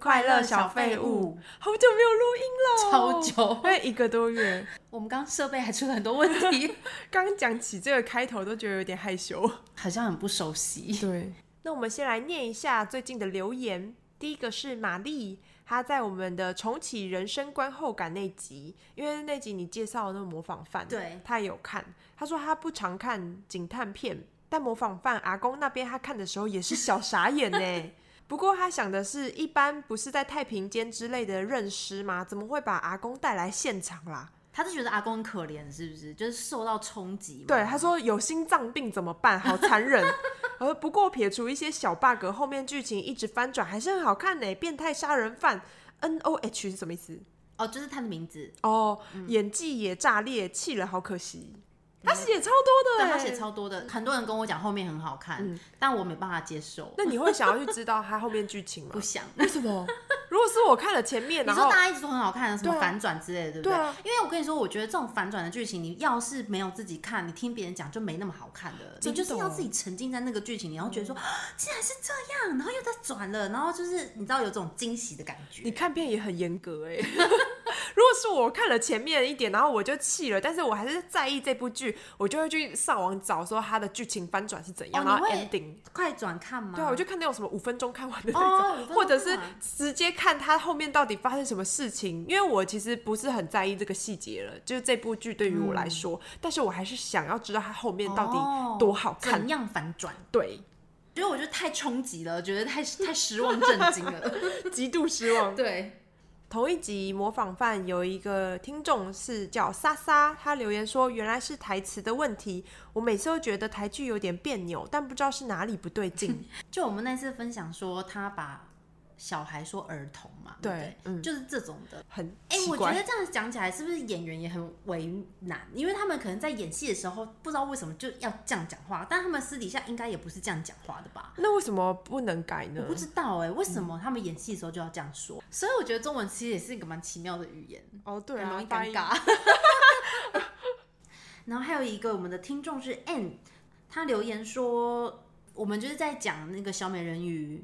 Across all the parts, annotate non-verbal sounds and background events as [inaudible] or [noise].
快乐小废物，好久没有录音了，超久，因为一个多月。我们刚刚设备还出了很多问题，[laughs] 刚讲起这个开头都觉得有点害羞，好像很不熟悉。对，那我们先来念一下最近的留言。第一个是玛丽，她在我们的重启人生观后感那集，因为那集你介绍的那个模仿犯，对，她也有看。她说她不常看警探片，但模仿犯阿公那边她看的时候也是小傻眼呢。[laughs] [laughs] 不过他想的是，一般不是在太平间之类的认尸吗？怎么会把阿公带来现场啦？他是觉得阿公很可怜，是不是？就是受到冲击。对，他说有心脏病怎么办？好残忍。[laughs] 而不过撇除一些小 bug，后面剧情一直翻转，还是很好看呢。变态杀人犯 N O H 是什么意思？哦，就是他的名字。哦，嗯、演技也炸裂，气了，好可惜。他写超多的，对，他写超多的，很多人跟我讲后面很好看，嗯，但我没办法接受。那你会想要去知道他后面剧情吗？不想。为什么？如果是我看了前面，你说大家一直都很好看，什么反转之类的，对不对？因为我跟你说，我觉得这种反转的剧情，你要是没有自己看，你听别人讲就没那么好看的。你就是要自己沉浸在那个剧情，然后觉得说，竟然是这样，然后又在转了，然后就是你知道有这种惊喜的感觉。你看片也很严格哎。[laughs] 如果是我看了前面一点，然后我就气了，但是我还是在意这部剧，我就会去上网找说它的剧情翻转是怎样，哦、然后 ending 快转看吗？对啊，我就看那种什么五分钟看完的那种，哦、[laughs] 或者是直接看他后面到底发生什么事情。因为我其实不是很在意这个细节了，就是这部剧对于我来说、嗯，但是我还是想要知道他后面到底多好看，怎样反转？对，因为我觉得太冲击了，觉得太 [laughs] 太失望震惊了，[laughs] 极度失望。对。同一集模仿犯有一个听众是叫莎莎，他留言说，原来是台词的问题，我每次都觉得台剧有点别扭，但不知道是哪里不对劲。[laughs] 就我们那次分享说他把。小孩说儿童嘛，对，对，嗯，就是这种的，很哎、欸，我觉得这样讲起来是不是演员也很为难？因为他们可能在演戏的时候不知道为什么就要这样讲话，但他们私底下应该也不是这样讲话的吧？那为什么不能改呢？我不知道哎、欸，为什么他们演戏的时候就要这样说、嗯？所以我觉得中文其实也是一个蛮奇妙的语言哦，对、啊，很容易尴尬。[laughs] 然后还有一个我们的听众是 N，他留言说，我们就是在讲那个小美人鱼。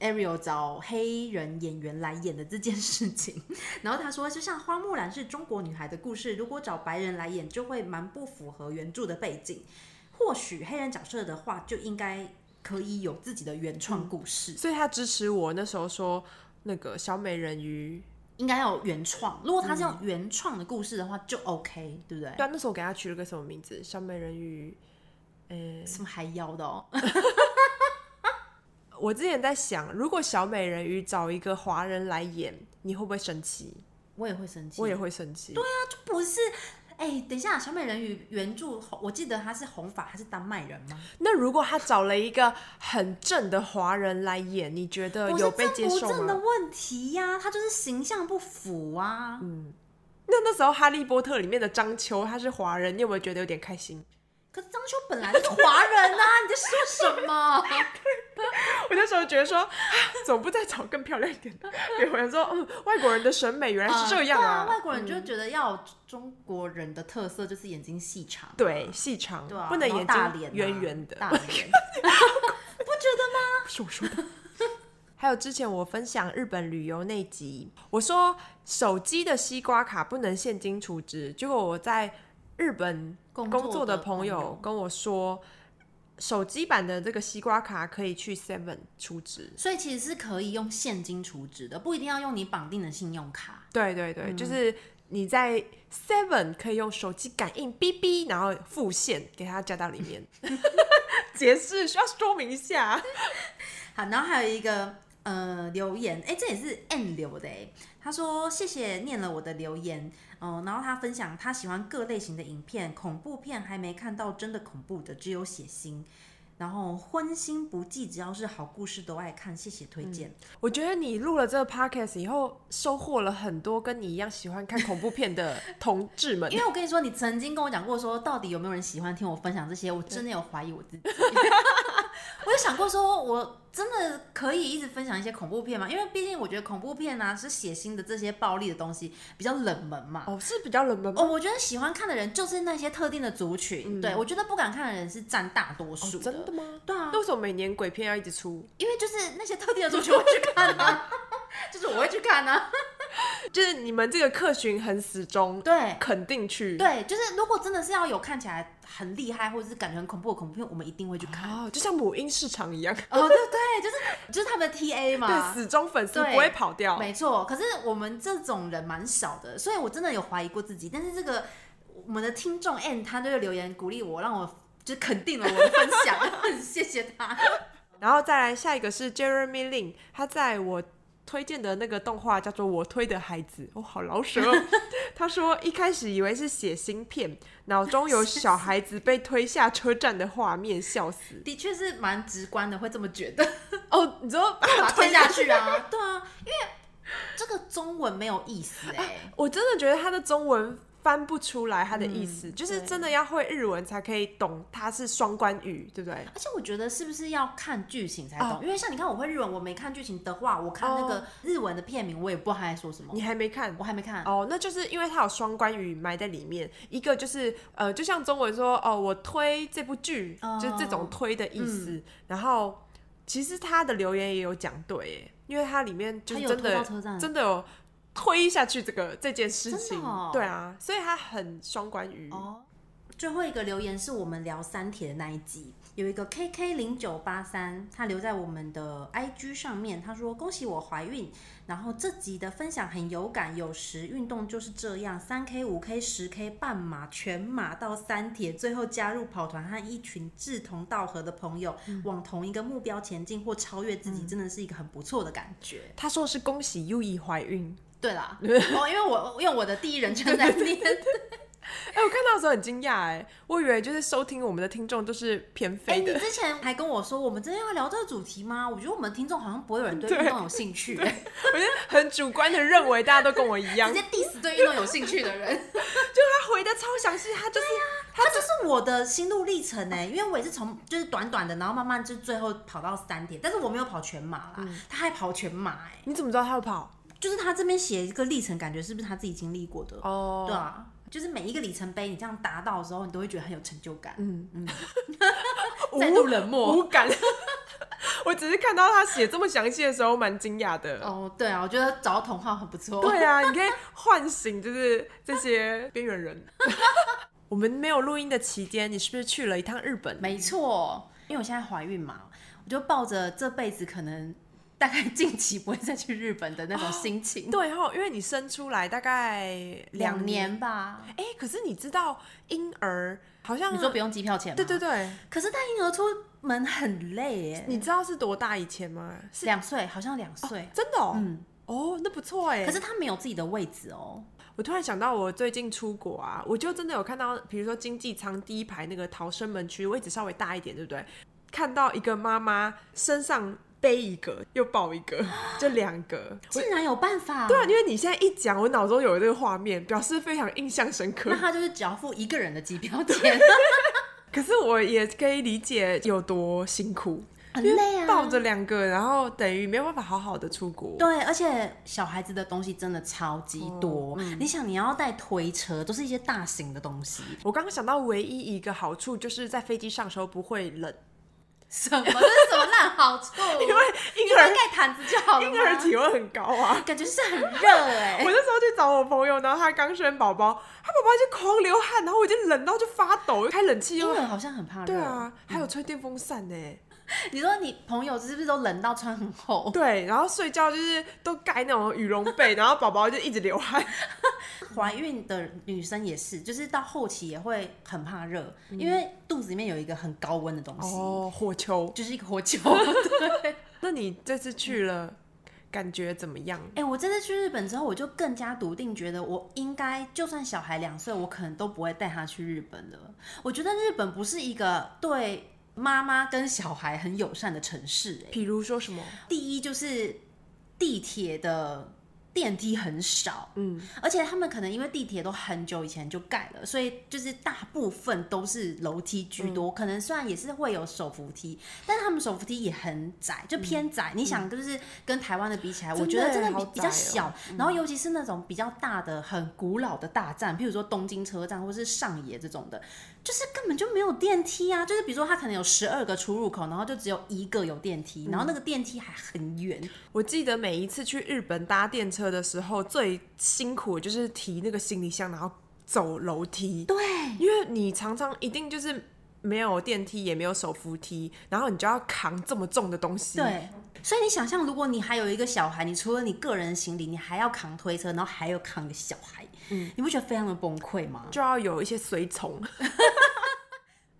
Ariel 找黑人演员来演的这件事情，[laughs] 然后他说，就像花木兰是中国女孩的故事，如果找白人来演，就会蛮不符合原著的背景。或许黑人角色的话，就应该可以有自己的原创故事。所以他支持我那时候说，那个小美人鱼应该要有原创。如果他是用原创的故事的话，就 OK，对不对？对啊，那时候我给他取了个什么名字？小美人鱼，呃，什么海妖的哦。我之前在想，如果小美人鱼找一个华人来演，你会不会生气？我也会生气，我也会生气。对啊，就不是。哎、欸，等一下，小美人鱼原著，我记得他是红发，还是丹麦人吗？那如果他找了一个很正的华人来演，你觉得有被接受吗？不正的问题呀、啊，他就是形象不符啊。嗯，那那时候《哈利波特》里面的章丘他是华人，你有没有觉得有点开心？可是张秋本来就是华人啊，你在说什么？[laughs] 我那时候觉得说，怎么不再找更漂亮一点的？有人说，嗯，外国人的审美原来是这样啊。呃、啊外国人就觉得要中国人的特色就是眼睛细长，对，细长，对、啊，不能眼睛圆圆的，大脸，[laughs] 不觉得吗？不是我说的。还有之前我分享日本旅游那集，我说手机的西瓜卡不能现金储值，结果我在。日本工作的朋友跟我说，手机版的这个西瓜卡可以去 Seven 储值，所以其实是可以用现金储值的，不一定要用你绑定的信用卡。对对对，嗯、就是你在 Seven 可以用手机感应 BB，，然后付现给他加到里面。[laughs] 解释需要说明一下。好，然后还有一个呃留言，哎，这也是 N 留的哎，他说谢谢念了我的留言。哦，然后他分享他喜欢各类型的影片，恐怖片还没看到真的恐怖的，只有血腥。然后荤腥不忌，只要是好故事都爱看，谢谢推荐。嗯，我觉得你录了这个 podcast 以后，收获了很多跟你一样喜欢看恐怖片的 [laughs] 同志们。因为我跟你说，你曾经跟我讲过说，到底有没有人喜欢听我分享这些？我真的有怀疑我自己。[laughs] 我有想过说，我真的可以一直分享一些恐怖片吗？因为毕竟我觉得恐怖片啊，是血腥的这些暴力的东西比较冷门嘛。哦，是比较冷门。哦，我觉得喜欢看的人就是那些特定的族群。嗯、对，我觉得不敢看的人是占大多数、哦。真的吗？对啊。为什么每年鬼片要一直出？因为就是那些特定的族群会去看啊。[laughs] 就是 [laughs] 你们这个客群很死忠，对，肯定去，对，就是如果真的是要有看起来很厉害或者是感觉很恐怖的恐怖片，我们一定会去看，哦，就像母婴市场一样，哦，对对，就是就是他们的 TA 嘛，对，死忠粉丝不会跑掉，没错。可是我们这种人蛮少的，所以我真的有怀疑过自己，但是这个我们的听众 N 他就留言鼓励我，让我就肯定了我的分享，很 [laughs] 谢谢他。[laughs] 然后再来下一个是 Jeremy Lin，他在我推荐的那个动画叫做《我推的孩子》，哦，好老舌哦。[laughs] 他说一开始以为是写芯片，脑中有小孩子被推下车站的画面，笑死。的确是蛮直观的，会这么觉得。[laughs] 哦，你说 [laughs] 把它推下去啊？对啊，因为这个中文没有意思哎、啊，我真的觉得他的中文。翻不出来它的意思，嗯、就是真的要会日文才可以懂，它是双关语，对不对？而且我觉得是不是要看剧情才懂？哦、因为像你看，我会日文，我没看剧情的话，我看那个日文的片名，我也不知道他在说什么。你还没看？我还没看。哦，那就是因为它有双关语埋在里面，一个就是呃，就像中文说哦，我推这部剧，哦、就是这种推的意思。嗯、然后其实他的留言也有讲对，因为它里面就真的真的有。推下去这个这件事情，哦、对啊，所以他很双关语。哦，最后一个留言是我们聊三铁的那一集，有一个 KK 零九八三，他留在我们的 IG 上面，他说恭喜我怀孕，然后这集的分享很有感，有时运动就是这样，三 K、五 K、十 K、半马、全马到三铁，最后加入跑团和一群志同道合的朋友，嗯、往同一个目标前进或超越自己，真的是一个很不错的感觉。嗯、他说是恭喜 Yui 怀孕。对啦，哦，因为我用我的第一人称在念。[laughs] 哎，我看到的时候很惊讶，哎，我以为就是收听我们的听众都是偏废的。你之前还跟我说，我们真的要聊这个主题吗？我觉得我们的听众好像不会有人对运动有兴趣。[laughs] 我觉得很主观的认为大家都跟我一样，[laughs] 直接 diss 对运动有兴趣的人。就他回的超详细，他就是呀，他就是我的心路历程哎，因为我也是从就是短短的，然后慢慢就最后跑到三点，但是我没有跑全马啦，他还跑全马哎，你怎么知道他要跑？就是他这边写一个历程，感觉是不是他自己经历过的？哦，oh. 对啊，就是每一个里程碑，你这样达到的时候，你都会觉得很有成就感。嗯嗯，[laughs] [laughs] 再度冷漠无感。[laughs] 我只是看到他写这么详细的时候，蛮惊讶的。哦，oh, 对啊，我觉得找到同号很不错。对啊，你可以唤醒就是这些边缘人。我们没有录音的期间，你是不是去了一趟日本？没错，因为我现在怀孕嘛，我就抱着这辈子可能。大概 [laughs] 近期不会再去日本的那种心情。哦、对哈，因为你生出来大概两年，年吧。哎，可是你知道婴儿好像你说不用机票钱吗？对对对。可是带婴儿出门很累耶。你知道是多大以前吗？是两岁，好像两岁。哦。真的哦。嗯。哦，那不错哎。可是他没有自己的位置哦。我突然想到，我最近出国啊，我就真的有看到，比如说经济舱第一排那个逃生门区位置稍微大一点，对不对？看到一个妈妈身上。背一个又抱一个，[gasps] 就两个，竟然有办法？对啊，因为你现在一讲，我脑中有这个画面，表示非常印象深刻。那他就是只要付一个人的机票钱。[laughs] 可是我也可以理解有多辛苦，很累啊，抱着两个，然后等于没有办法好好的出国。对，而且小孩子的东西真的超级多。哦嗯、你想，你要带推车，都是一些大型的东西。我刚刚想到唯一一个好处，就是在飞机上的时候不会冷。什么？这是什么烂好处？[laughs] 因为婴儿盖毯子就好了。婴儿体温很高啊，感觉是很热哎、欸。[laughs] 我那时候去找我朋友，然后他刚生宝宝，他宝宝就狂流汗，然后我已经冷到就发抖，开冷气又。婴儿好像很怕热。对啊，还有吹电风扇呢、欸。[laughs] 你说你朋友是不是都冷到穿很厚？[laughs] 对，然后睡觉就是都盖那种羽绒被，然后宝宝就一直流汗。[laughs] 怀孕的女生也是，就是到后期也会很怕热，嗯、因为肚子里面有一个很高温的东西。哦，火球，就是一个火球。对。那你这次去了，嗯、感觉怎么样？哎、欸，我这次去日本之后，我就更加笃定，觉得我应该，就算小孩两岁，我可能都不会带他去日本了。我觉得日本不是一个对。妈妈跟小孩很友善的城市，哎，比如说什么？第一就是地铁的。电梯很少，嗯，而且他们可能因为地铁都很久以前就盖了，所以就是大部分都是楼梯居多。嗯、可能虽然也是会有手扶梯，但是他们手扶梯也很窄，就偏窄。嗯、你想，就是跟台湾的比起来，嗯、我觉得真的比比较小。然后尤其是那种比较大的、很古老的大站，譬如说东京车站或是上野这种的，就是根本就没有电梯啊！就是比如说，它可能有十二个出入口，然后就只有一个有电梯，然后那个电梯还很远。我记得每一次去日本搭电车的时候，最辛苦的就是提那个行李箱，然后走楼梯。对，因为你常常一定就是没有电梯，也没有手扶梯，然后你就要扛这么重的东西。对。所以你想象，如果你还有一个小孩，你除了你个人行李，你还要扛推车，然后还要扛个小孩，嗯，你不觉得非常的崩溃吗？就要有一些随从。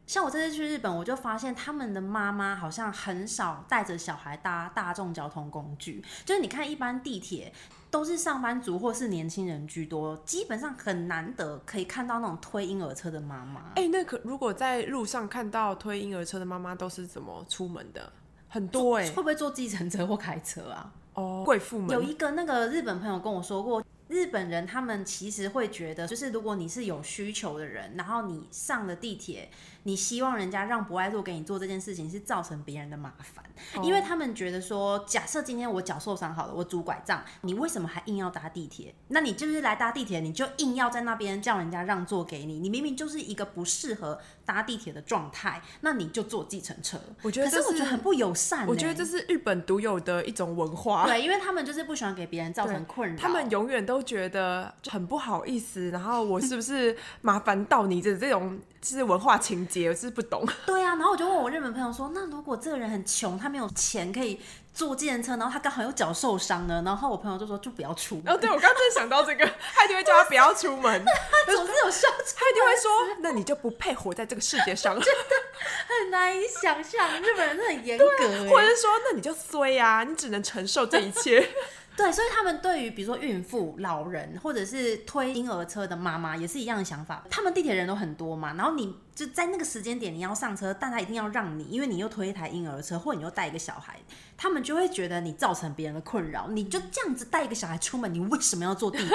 像我这次去日本，我就发现他们的妈妈好像很少带着小孩搭大众交通工具，就是你看一般地铁都是上班族或是年轻人居多，基本上很难得可以看到那种推婴儿车的妈妈。哎、欸，那可如果在路上看到推婴儿车的妈妈，都是怎么出门的？很多哎、欸，会不会坐计程车或开车啊？哦，贵妇们。有一个那个日本朋友跟我说过，日本人他们其实会觉得，就是如果你是有需求的人，然后你上了地铁。你希望人家让不爱做给你做这件事情，是造成别人的麻烦，因为他们觉得说，假设今天我脚受伤好了，我拄拐杖，你为什么还硬要搭地铁？那你就是来搭地铁，你就硬要在那边叫人家让座给你，你明明就是一个不适合搭地铁的状态，那你就坐计程车。我觉得，可是我觉得很不友善。我觉得这是日本独有的一种文化。对，因为他们就是不喜欢给别人造成困扰，他们永远都觉得很不好意思，然后我是不是麻烦到你的这种。是文化情节，我是不懂。对啊，然后我就问我日本朋友说：“那如果这个人很穷，他没有钱可以坐计程车，然后他刚好有脚受伤了？”然后我朋友就说：“就不要出门。”哦，对，我刚刚真想到这个，[laughs] 他一定会叫他不要出门。他总是有笑，[laughs] 他一定会说：“那你就不配活在这个世界上。[laughs] ”真的很难以想象，日本人很严格，或者是说：“那你就衰啊，你只能承受这一切。”对，所以他们对于比如说孕妇、老人，或者是推婴儿车的妈妈，也是一样的想法。他们地铁人都很多嘛，然后你就在那个时间点你要上车，但他一定要让你，因为你又推一台婴儿车，或你又带一个小孩，他们就会觉得你造成别人的困扰。你就这样子带一个小孩出门，你为什么要坐地铁？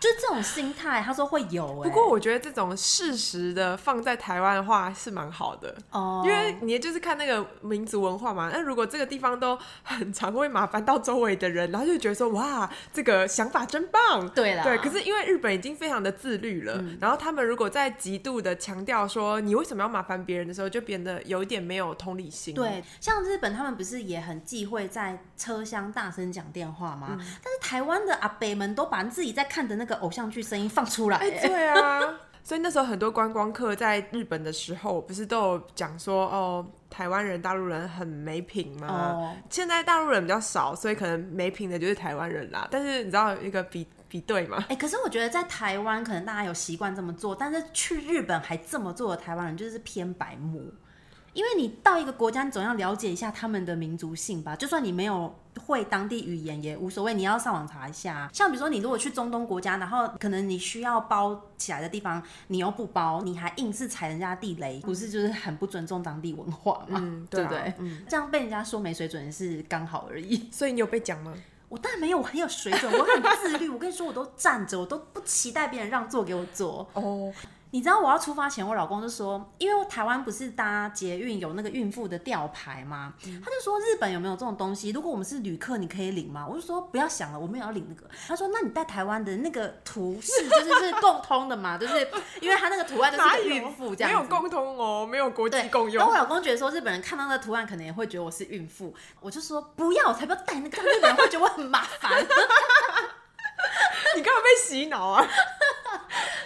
就是这种心态，他说会有、欸。不过我觉得这种事实的放在台湾的话是蛮好的哦，因为你就是看那个民族文化嘛。那如果这个地方都很常会麻烦到周围的人，然后就觉得说。哇，这个想法真棒！对啦，对，可是因为日本已经非常的自律了，嗯、然后他们如果在极度的强调说你为什么要麻烦别人的时候，就变得有一点没有同理心。对，像日本他们不是也很忌讳在车厢大声讲电话吗？嗯、但是台湾的阿北们都把自己在看的那个偶像剧声音放出来。哎，对啊。[laughs] 所以那时候很多观光客在日本的时候，不是都有讲说哦，台湾人、大陆人很没品吗？哦，现在大陆人比较少，所以可能没品的就是台湾人啦。但是你知道一个比比对吗？哎、欸，可是我觉得在台湾可能大家有习惯这么做，但是去日本还这么做的台湾人就是偏白目。因为你到一个国家，你总要了解一下他们的民族性吧。就算你没有会当地语言也无所谓，你要上网查一下。像比如说，你如果去中东国家，然后可能你需要包起来的地方，你又不包，你还硬是踩人家地雷，不是就是很不尊重当地文化吗？嗯，对，不对？嗯，这样被人家说没水准是刚好而已。所以你有被讲吗？我当然没有，我很有水准，我很自律。我跟你说，我都站着，我都不期待别人让座给我坐。哦。你知道我要出发前，我老公就说，因为台湾不是搭捷运有那个孕妇的吊牌吗？嗯、他就说日本有没有这种东西？如果我们是旅客，你可以领吗？我就说不要想了，我们也要领那个。他说，那你带台湾的那个图示就是是共通的嘛？就是因为他那个图案就是孕妇这样子，没有共通哦，没有国际共用。然后我老公觉得说日本人看到那个图案可能也会觉得我是孕妇，我就说不要，我才不要带那个，日本人会觉得我很麻烦。[laughs] 你干嘛被洗脑啊？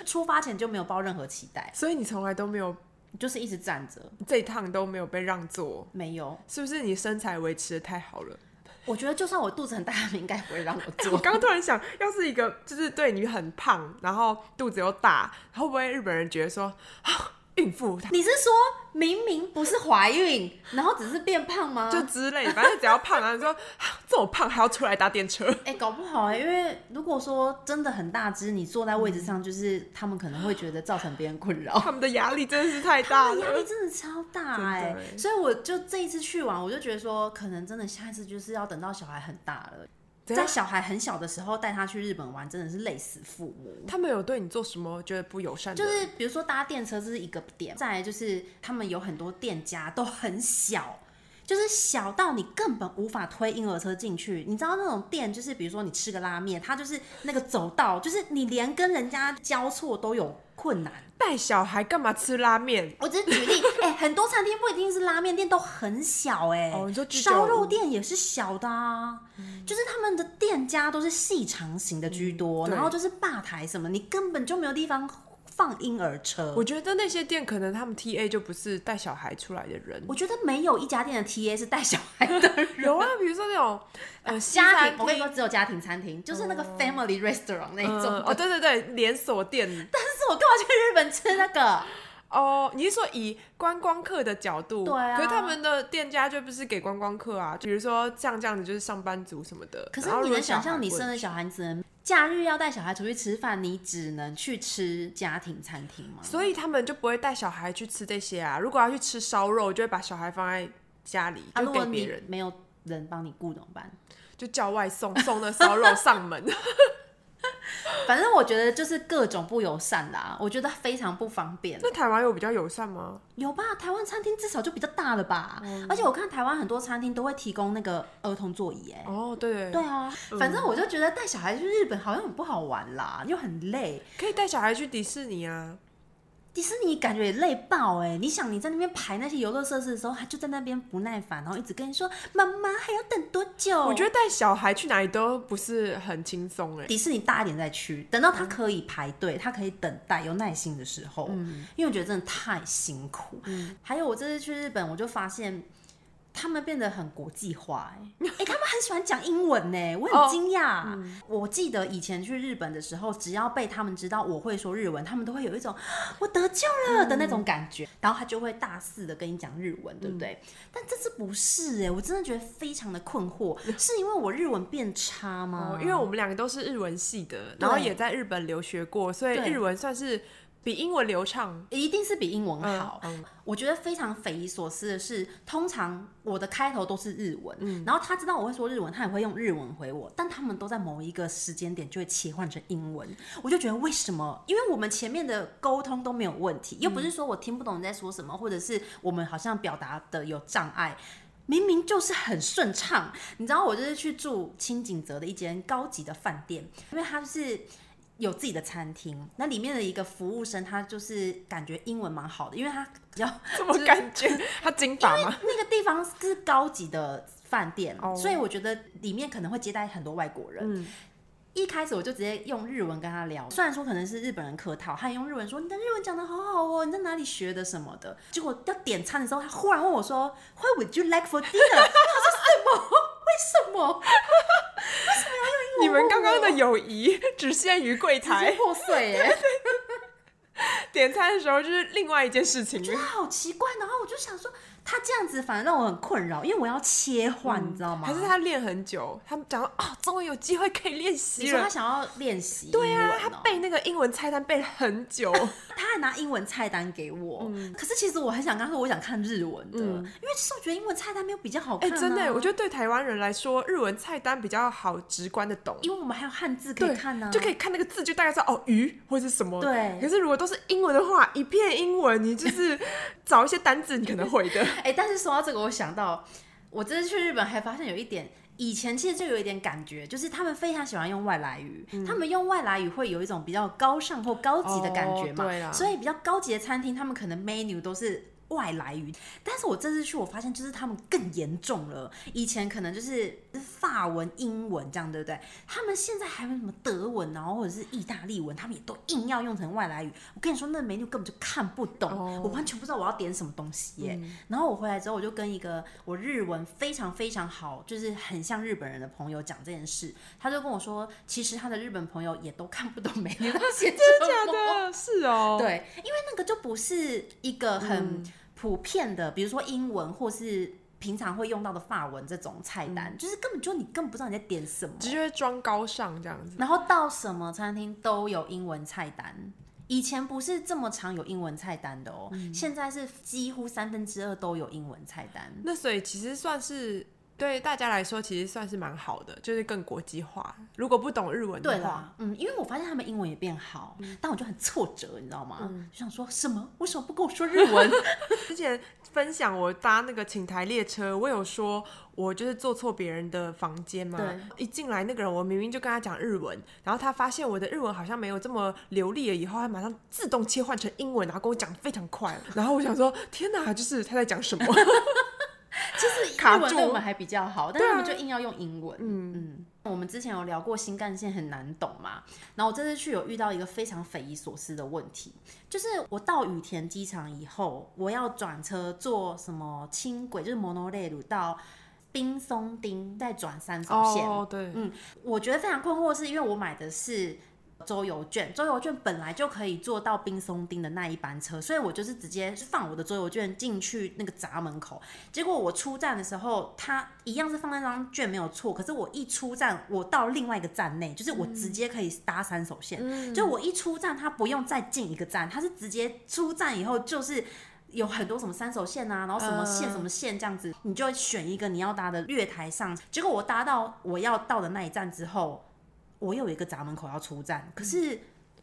出发前就没有抱任何期待，所以你从来都没有，就是一直站着，这一趟都没有被让座，没有，是不是你身材维持的太好了？我觉得就算我肚子很大，他们应该不会让我坐。[laughs] 我刚刚突然想，要是一个就是对你很胖，然后肚子又大，会不会日本人觉得说？[laughs] 孕妇，你是说明明不是怀孕，然后只是变胖吗？就之类，反正只要胖，然后你说 [laughs] 这么胖还要出来搭电车？[laughs] 哎、欸，搞不好、欸，因为如果说真的很大只，你坐在位置上，就是他们可能会觉得造成别人困扰。他们的压力真的是太大了，压力真的超大哎、欸。所以我就这一次去完，我就觉得说，可能真的下一次就是要等到小孩很大了。在小孩很小的时候带他去日本玩，真的是累死父母。他们有对你做什么觉得不友善的？就是比如说搭电车，这是一个点。再来就是他们有很多店家都很小。就是小到你根本无法推婴儿车进去。你知道那种店，就是比如说你吃个拉面，它就是那个走道，就是你连跟人家交错都有困难。带小孩干嘛吃拉面？我只是举例，哎、欸，很多餐厅不一定是拉面店，都很小、欸，哎、哦，烧肉店也是小的啊，嗯、就是他们的店家都是细长型的居多，嗯、然后就是吧台什么，你根本就没有地方。放婴儿车，我觉得那些店可能他们 T A 就不是带小孩出来的人。我觉得没有一家店的 T A 是带小孩的人。[laughs] 有啊，比如说那种 [laughs] 呃家庭，我跟你说只有家庭餐厅，就是那个 Family Restaurant 那种。哦，对对对，连锁店。但是我干嘛去日本吃那个？哦，你是说以观光客的角度？对啊。可是他们的店家就不是给观光客啊，比如说像这样子就是上班族什么的。可是你能想象你生了小孩子？假日要带小孩出去吃饭，你只能去吃家庭餐厅吗？所以他们就不会带小孩去吃这些啊。如果要去吃烧肉，就会把小孩放在家里，就给别人。啊、没有人帮你雇怎么办？就叫外送，送那烧肉上门。[laughs] [laughs] 反正我觉得就是各种不友善啦，我觉得非常不方便。那台湾有比较友善吗？有吧，台湾餐厅至少就比较大了吧。嗯、而且我看台湾很多餐厅都会提供那个儿童座椅，哎。哦，对。对啊，嗯、反正我就觉得带小孩去日本好像很不好玩啦，又很累。可以带小孩去迪士尼啊。迪士尼感觉也累爆哎！你想你在那边排那些游乐设施的时候，他就在那边不耐烦，然后一直跟你说：“妈妈还要等多久？”我觉得带小孩去哪里都不是很轻松哎。迪士尼大一点再去，等到他可以排队，嗯、他可以等待有耐心的时候，嗯、因为我觉得真的太辛苦。嗯、还有我这次去日本，我就发现。他们变得很国际化，哎，哎，[laughs] 他们很喜欢讲英文呢，我很惊讶。Oh, 嗯、我记得以前去日本的时候，只要被他们知道我会说日文，他们都会有一种我得救了的那种感觉，嗯、然后他就会大肆的跟你讲日文，对不对？嗯、但这次不是哎，我真的觉得非常的困惑，[laughs] 是因为我日文变差吗？Oh, 因为我们两个都是日文系的，然后也在日本留学过，所以日文算是。比英文流畅，一定是比英文好。嗯嗯、我觉得非常匪夷所思的是，通常我的开头都是日文，嗯、然后他知道我会说日文，他也会用日文回我，但他们都在某一个时间点就会切换成英文，我就觉得为什么？因为我们前面的沟通都没有问题，又不是说我听不懂你在说什么，或者是我们好像表达的有障碍，明明就是很顺畅。你知道，我就是去住清井泽的一间高级的饭店，因为他是。有自己的餐厅，那里面的一个服务生，他就是感觉英文蛮好的，因为他 [laughs] 比较 [laughs] 这么感觉他金发吗？那个地方是高级的饭店，oh. 所以我觉得里面可能会接待很多外国人。嗯，一开始我就直接用日文跟他聊，虽然说可能是日本人客套，他也用日文说你的日文讲的好好哦，你在哪里学的什么的。结果要点餐的时候，他忽然问我说：“What would you like for dinner？” [laughs] 我说什么？为什么？[laughs] 你们刚刚的友谊 [laughs] 只限于柜台，破碎耶！[laughs] 点餐的时候就是另外一件事情，我觉得好奇怪。然后我就想说。他这样子反而让我很困扰，因为我要切换，嗯、你知道吗？还是他练很久？他们讲说啊，终于有机会可以练习了。你说他想要练习？对啊，他背那个英文菜单背了很久，[laughs] 他还拿英文菜单给我。嗯、可是其实我很想跟他说，我想看日文的，嗯、因为其实我觉得英文菜单没有比较好看，啊。哎、欸，真的，我觉得对台湾人来说，日文菜单比较好直观的懂，因为我们还有汉字可以看呢，啊，就可以看那个字，就大概知道哦鱼或者是什么。对。可是如果都是英文的话，一片英文，你就是找一些单字，你可能会的。[laughs] 哎、欸，但是说到这个。我想到，我这次去日本还发现有一点，以前其实就有一点感觉，就是他们非常喜欢用外来语，嗯、他们用外来语会有一种比较高尚或高级的感觉嘛，哦、对，所以比较高级的餐厅，他们可能 menu 都是。外来语，但是我这次去，我发现就是他们更严重了。以前可能就是法文、英文这样，对不对？他们现在还有什么德文，然后或者是意大利文，他们也都硬要用成外来语。我跟你说，那 menu 根本就看不懂，哦、我完全不知道我要点什么东西耶。嗯、然后我回来之后，我就跟一个我日文非常非常好，就是很像日本人的朋友讲这件事，他就跟我说，其实他的日本朋友也都看不懂 menu 写 [laughs] 真的假的？是哦，对，因为那个就不是一个很。嗯普遍的，比如说英文或是平常会用到的法文这种菜单，嗯、就是根本就你根本不知道你在点什么，直接装高尚这样子。然后到什么餐厅都有英文菜单，以前不是这么常有英文菜单的哦，嗯、现在是几乎三分之二都有英文菜单。那所以其实算是对大家来说其实算是蛮好的，就是更国际化。如果不懂日文的话，对啦，嗯，因为我发现他们英文也变好，嗯、但我就很挫折，你知道吗？嗯、就想说什么？为什么不跟我说日文？[laughs] 之前分享我搭那个请台列车，我有说我就是坐错别人的房间嘛。对，一进来那个人，我明明就跟他讲日文，然后他发现我的日文好像没有这么流利了，以后他马上自动切换成英文，然后跟我讲非常快。然后我想说，天哪，就是他在讲什么？[laughs] [laughs] 其实 [laughs] 日文对我们还比较好，但是他们就硬要用英文。嗯嗯，我们之前有聊过新干线很难懂嘛，然后我这次去有遇到一个非常匪夷所思的问题，就是我到羽田机场以后，我要转车坐什么轻轨，就是 monorail 到冰松町，再转三手线。哦，对，嗯，我觉得非常困惑，是因为我买的是。周游券，周游券本来就可以坐到冰松町的那一班车，所以我就是直接放我的周游券进去那个闸门口。结果我出站的时候，他一样是放那张券没有错，可是我一出站，我到另外一个站内，就是我直接可以搭三手线。嗯、就我一出站，他不用再进一个站，他是直接出站以后就是有很多什么三手线啊，然后什么线什么线这样子，你就选一个你要搭的月台上。结果我搭到我要到的那一站之后。我有一个闸门口要出站，可是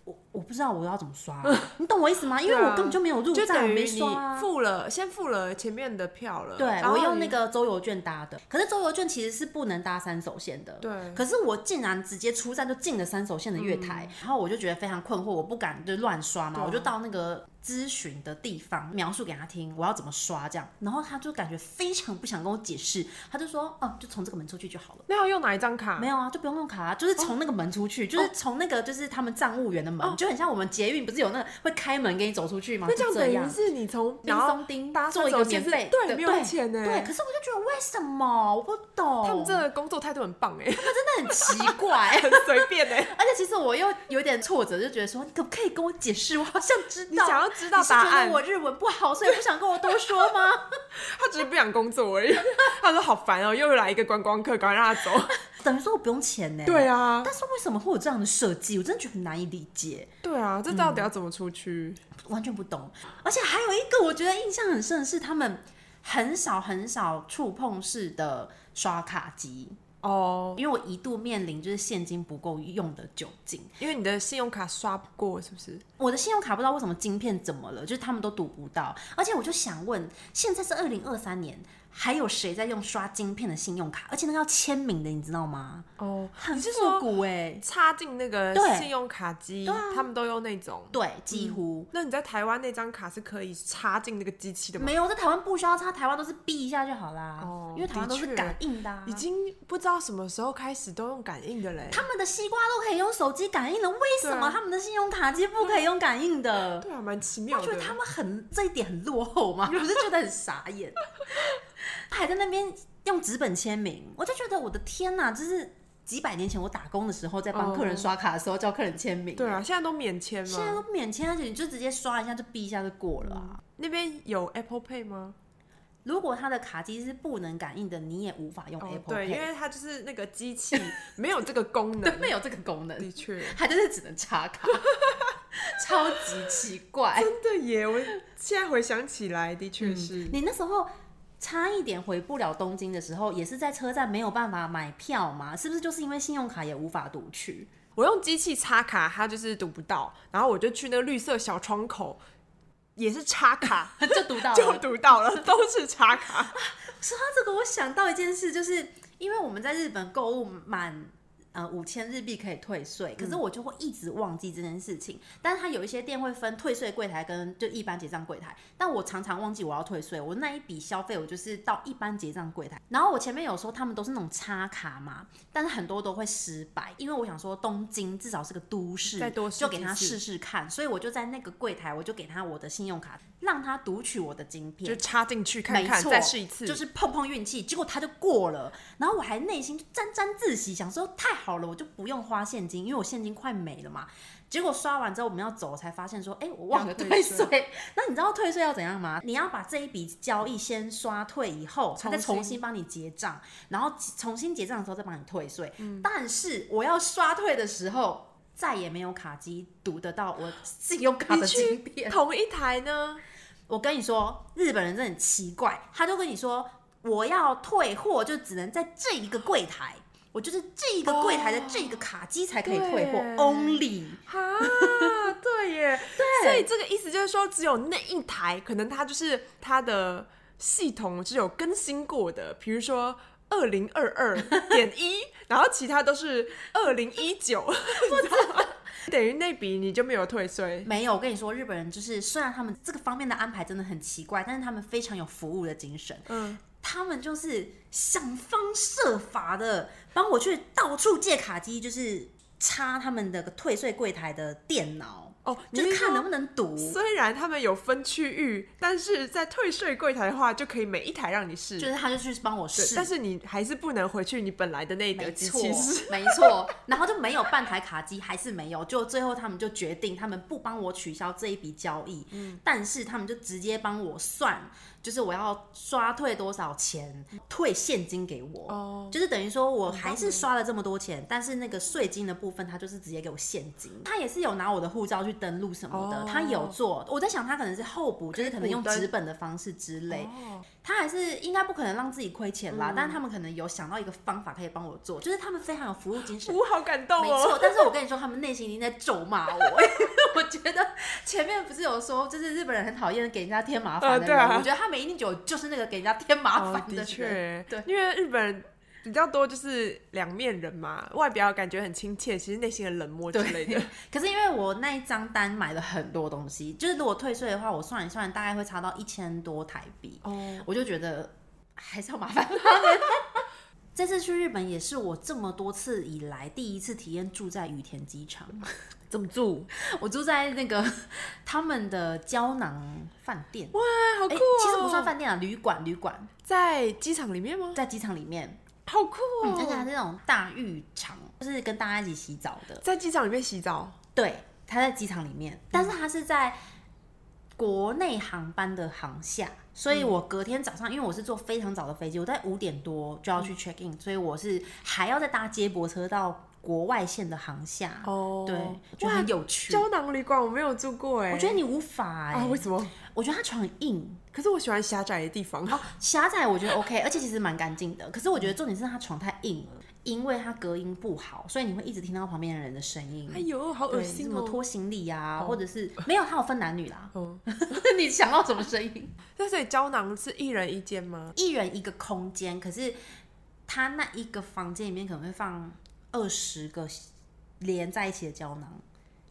我我不知道我要怎么刷，[laughs] 啊，你懂我意思吗？因为我根本就没有入站，没刷，付了先付了前面的票了。对，我用那个周游券搭的，可是周游券其实是不能搭三手线的。对，可是我竟然直接出站就进了三手线的月台，嗯，然后我就觉得非常困惑，我不敢就乱刷嘛，我就到那个。咨询的地方描述给他听，我要怎么刷这样，然后他就感觉非常不想跟我解释，他就说哦，就从这个门出去就好了。那要用哪一张卡？没有啊，就不用用卡啊，就是从那个门出去，哦、就是从那个就是他们站务员的门，哦、就很像我们捷运不是有那个会开门给你走出去吗？那这样等于是你从滨松町做一个免费，对，没有钱呢。对，可是我就觉得为什么我不懂？他们这个工作态度很棒哎，他们真的很奇怪，[laughs] 很随便哎。[laughs] 而且其实我又有点挫折，就觉得说你可不可以跟我解释？我好像知道，你想要知道答案。我日文不好，所以不想跟我多说吗？[laughs] 他只是不想工作而已。[laughs] 他说好烦哦，又来一个观光客，赶快让他走。[laughs] 等于说我不用钱呢？对啊。但是为什么会有这样的设计？我真的觉得很难以理解。对啊，这到底要怎么出去？嗯，完全不懂。而且还有一个我觉得印象很深的是，他们很少很少触碰式的刷卡机。哦，oh, 因为我一度面临就是现金不够用的窘境，因为你的信用卡刷不过，是不是？我的信用卡不知道为什么晶片怎么了，就是他们都读不到，而且我就想问，现在是二零二三年。还有谁在用刷晶片的信用卡？而且那个要签名的，你知道吗？哦，很复古哎，插进那个信用卡机，他们都用那种。对，几乎。那你在台湾那张卡是可以插进那个机器的吗？没有，在台湾不需要插，台湾都是哔一下就好啦。哦，因为台湾都是感应的。已经不知道什么时候开始都用感应的嘞。他们的西瓜都可以用手机感应的，为什么他们的信用卡机不可以用感应的？对啊，蛮奇妙的。我觉得他们很这一点很落后嘛，我是觉得很傻眼。他还在那边用纸本签名，我就觉得我的天哪！这是几百年前我打工的时候，在帮客人刷卡的时候叫客人签名。对啊，现在都免签了。现在都免签，而且你就直接刷一下，就哔一下就过了，啊嗯。那边有 Apple Pay 吗？如果他的卡机是不能感应的，你也无法用 Apple Pay。对，因为它就是那个机器没有这个功能，[laughs] 对，没有这个功能。的确，它就是只能插卡，[laughs] 超级奇怪。真的耶！我现在回想起来，的确是，嗯。你那时候。差一点回不了东京的时候，也是在车站没有办法买票嘛？是不是就是因为信用卡也无法读取？我用机器插卡，它就是读不到，然后我就去那个绿色小窗口，也是插卡 [laughs] 就读到了，[laughs] 就读到了，都是插卡。[laughs] 说到这个，我想到一件事，就是因为我们在日本购物满。呃，五千日币可以退税，可是我就会一直忘记这件事情。嗯、但是它有一些店会分退税柜台跟就一般结账柜台，但我常常忘记我要退税。我那一笔消费，我就是到一般结账柜台。然后我前面有说他们都是那种插卡嘛，但是很多都会失败，因为我想说东京至少是个都市，再多就给他试试看。所以我就在那个柜台，我就给他我的信用卡，让他读取我的晶片，就插进去看看，再试一次，就是碰碰运气。结果他就过了，然后我还内心沾沾自喜，想说太好了，我就不用花现金，因为我现金快没了嘛。结果刷完之后我们要走，才发现说，哎、欸，我忘了退税。那你知道退税要怎样吗？你要把这一笔交易先刷退以后，他再重新帮你结账，然后重新结账的时候再帮你退税。嗯、但是我要刷退的时候，再也没有卡机读得到我信用卡的芯片。同一台呢？我跟你说，日本人真的很奇怪，他就跟你说。我要退货，就只能在这一个柜台。我就是这一个柜台的这个卡机才可以退货，Only 哈，对耶，[laughs] 对，所以这个意思就是说，只有那一台，可能它就是它的系统是有更新过的，比如说二零二二点一，[laughs] 然后其他都是二零一九，[laughs] 等于那笔你就没有退税。没有，我跟你说，日本人就是虽然他们这个方面的安排真的很奇怪，但是他们非常有服务的精神。嗯。他们就是想方设法的帮我去到处借卡机，就是插他们的退税柜台的电脑。哦，就是看能不能读。虽然他们有分区域，但是在退税柜台的话，就可以每一台让你试。就是他就去帮我试，但是你还是不能回去你本来的那一个机器试。没错，然后就没有半台卡机，还是没有。就最后他们就决定，他们不帮我取消这一笔交易，嗯，但是他们就直接帮我算，就是我要刷退多少钱，退现金给我。哦，就是等于说我还是刷了这么多钱，但是那个税金的部分，他就是直接给我现金。他也是有拿我的护照去。登录什么的，oh. 他有做。我在想，他可能是候补，就是可能用纸本的方式之类。Oh. 他还是应该不可能让自己亏钱啦，嗯、但是他们可能有想到一个方法可以帮我做，就是他们非常有服务精神。[laughs] 我好感动哦。没错，但是我跟你说，他们内心已经在咒骂我。[laughs] 我觉得前面不是有说，就是日本人很讨厌给人家添麻烦的人。呃啊、我觉得他们一定就就是那个给人家添麻烦的人。哦、的确，对，因为日本人。比较多就是两面人嘛，外表感觉很亲切，其实内心很冷漠之类的。[laughs] 可是因为我那一张单买了很多东西，就是如果退税的话，我算一算大概会差到一千多台币。哦，我就觉得还是要麻烦他们。[laughs] 这次去日本也是我这么多次以来第一次体验住在羽田机场。[laughs] 怎么住？我住在那个他们的胶囊饭店。哇，好酷哦！其实不算饭店啊，旅馆，旅馆在机场里面吗？在机场里面。好酷哦！你看看这种大浴场，就是跟大家一起洗澡的，在机场里面洗澡。对，他在机场里面，但是他是在国内航班的航下，所以我隔天早上，因为我是坐非常早的飞机，我在五点多就要去 check in，所以我是还要再搭接驳车到国外线的航下。哦，对，就很有趣。胶囊旅馆我没有住过哎，我觉得你无法哎，为什么？我觉得它床很硬。可是我喜欢狭窄的地方。哦，[laughs] 狭窄我觉得 OK，而且其实蛮干净的。可是我觉得重点是它床太硬了，因为它隔音不好，所以你会一直听到旁边的人的声音。哎呦，好恶心哦！什么拖行李啊，或者是 [laughs] 没有，它有分男女啦。哦，[laughs] 你想到什么声音？那所以胶囊是一人一间吗？一人一个空间，可是他那一个房间里面可能会放二十个连在一起的胶囊，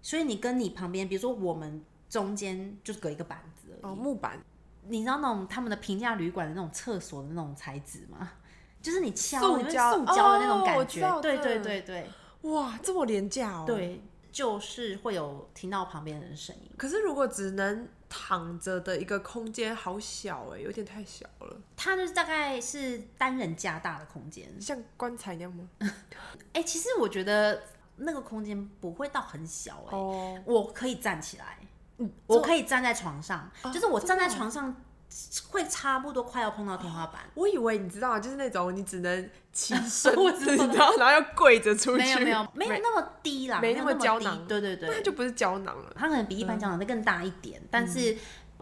所以你跟你旁边，比如说我们中间就是隔一个板。哦，木板。你知道那种他们的平价旅馆的那种厕所的那种材质吗？就是你敲塑胶塑胶的那种感觉，对对对对，哇，这么廉价哦！对，就是会有听到旁边人的人声音。可是如果只能躺着的一个空间，好小哎，有点太小了。它就是大概是单人加大的空间，像棺材那样吗？哎，[laughs] 其实我觉得那个空间不会到很小哎，我可以站起来。我可以站在床上，啊、就是我站在床上会差不多快要碰到天花板。我以为你知道，就是那种你只能起身，[laughs] 你知道，然后要跪着出去，没有没有 [laughs] 没有那么低啦，没那么胶囊，对对对，那就不是胶囊了，它可能比一般胶囊再更大一点，嗯、但是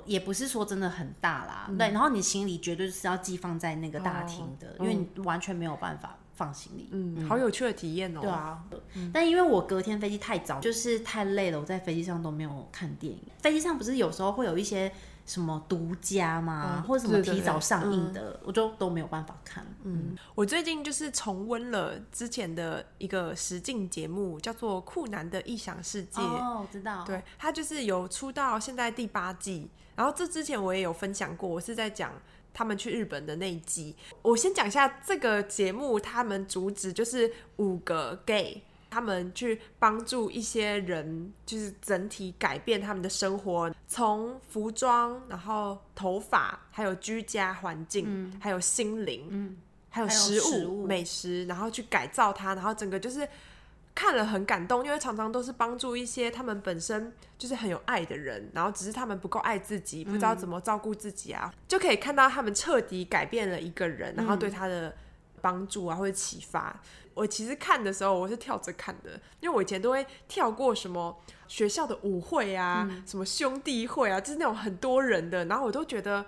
也不是说真的很大啦。嗯、对，然后你行李绝对是要寄放在那个大厅的，哦、因为你完全没有办法。放行李，嗯，好有趣的体验哦。对啊，但因为我隔天飞机太早，就是太累了，我在飞机上都没有看电影。飞机上不是有时候会有一些什么独家吗？或者什么提早上映的，我就都没有办法看。嗯，我最近就是重温了之前的一个实境节目，叫做《酷男的异想世界》。哦，我知道。对，他就是有出到现在第八季，然后这之前我也有分享过，我是在讲。他们去日本的那一集，我先讲一下这个节目。他们主旨就是五个 gay，他们去帮助一些人，就是整体改变他们的生活，从服装，然后头发，还有居家环境，嗯、还有心灵，嗯、还有食物、食物美食，然后去改造它，然后整个就是。看了很感动，因为常常都是帮助一些他们本身就是很有爱的人，然后只是他们不够爱自己，不知道怎么照顾自己啊，嗯、就可以看到他们彻底改变了一个人，然后对他的帮助啊或者启发。嗯、我其实看的时候我是跳着看的，因为我以前都会跳过什么学校的舞会啊，嗯、什么兄弟会啊，就是那种很多人的，然后我都觉得。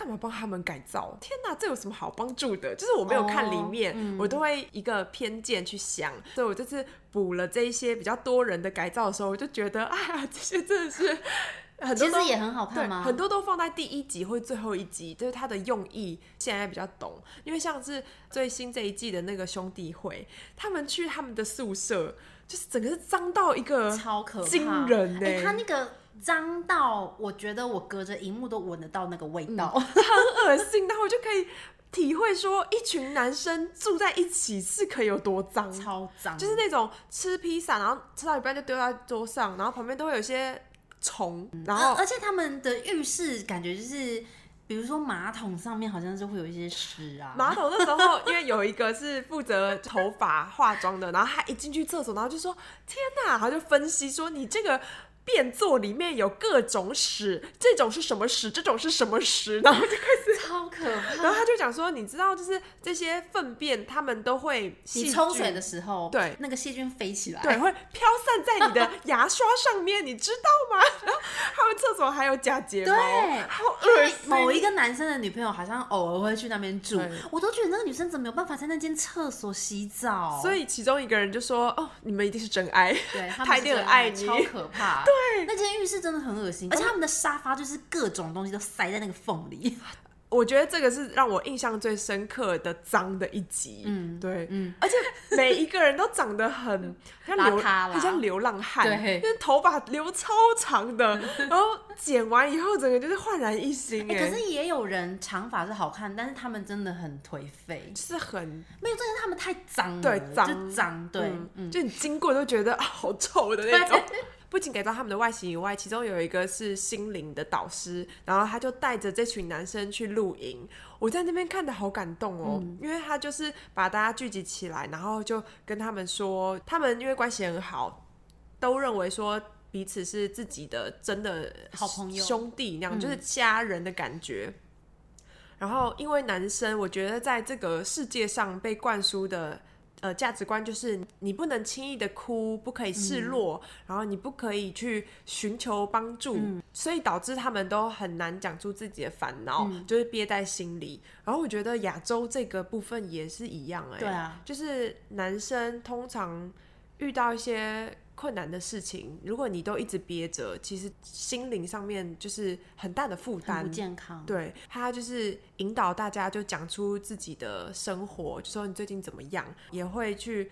干嘛帮他们改造？天哪，这有什么好帮助的？就是我没有看里面，哦嗯、我都会一个偏见去想。所以我这次补了这一些比较多人的改造的时候，我就觉得，哎呀，[laughs] 这些真的是 [laughs] 很多，其实也很好看吗？很多都放在第一集或最后一集，就是它的用意现在比较懂。因为像是最新这一季的那个兄弟会，他们去他们的宿舍，就是整个是脏到一个超可怕，惊人哎、欸，他那个。脏到我觉得我隔着荧幕都闻得到那个味道，嗯、很恶心。然后我就可以体会说，一群男生住在一起是可以有多脏，超脏，就是那种吃披萨，然后吃到一半就丢在桌上，然后旁边都会有一些虫，然后、嗯、而且他们的浴室感觉就是，比如说马桶上面好像是会有一些屎啊。马桶那时候因为有一个是负责头发化妆的，然后他一进去厕所，然后就说：“天哪！”他就分析说：“你这个。”便座里面有各种屎，这种是什么屎？这种是什么屎？[laughs] 然后就开始超可怕。然后他就讲说，你知道，就是这些粪便，他们都会你冲水的时候，对那个细菌飞起来，对，会飘散在你的牙刷上面，你知道吗？然 [laughs] 后他们厕所还有假睫毛，对，好恶心。某一个男生的女朋友好像偶尔会去那边住，我都觉得那个女生怎么有办法在那间厕所洗澡？所以其中一个人就说：“哦，你们一定是真爱，对，[laughs] 他一定很爱你，超可怕。”对，那间浴室真的很恶心，而且他们的沙发就是各种东西都塞在那个缝里。[laughs] 我觉得这个是让我印象最深刻的脏的一集。嗯，对，嗯，而且每一个人都长得很 [laughs] 像流，很像流浪汉，对，就是头发留超长的，[laughs] 然后剪完以后整个就是焕然一新。哎，可是也有人长发是好看，但是他们真的很颓废，是很没有，就是他们太脏了，对，脏，脏，对，就你经过都觉得好臭的那种。[laughs] 不仅改造他们的外形以外，其中有一个是心灵的导师，然后他就带着这群男生去露营。我在那边看的好感动哦，嗯、因为他就是把大家聚集起来，然后就跟他们说，他们因为关系很好，都认为说彼此是自己的真的好朋友、兄弟那样，就是家人的感觉。嗯、然后因为男生，我觉得在这个世界上被灌输的。呃，价值观就是你不能轻易的哭，不可以示弱，嗯、然后你不可以去寻求帮助，嗯、所以导致他们都很难讲出自己的烦恼，嗯、就是憋在心里。然后我觉得亚洲这个部分也是一样、欸，哎，对啊，就是男生通常遇到一些。困难的事情，如果你都一直憋着，其实心灵上面就是很大的负担，不健康。对，他就是引导大家就讲出自己的生活，就说你最近怎么样，也会去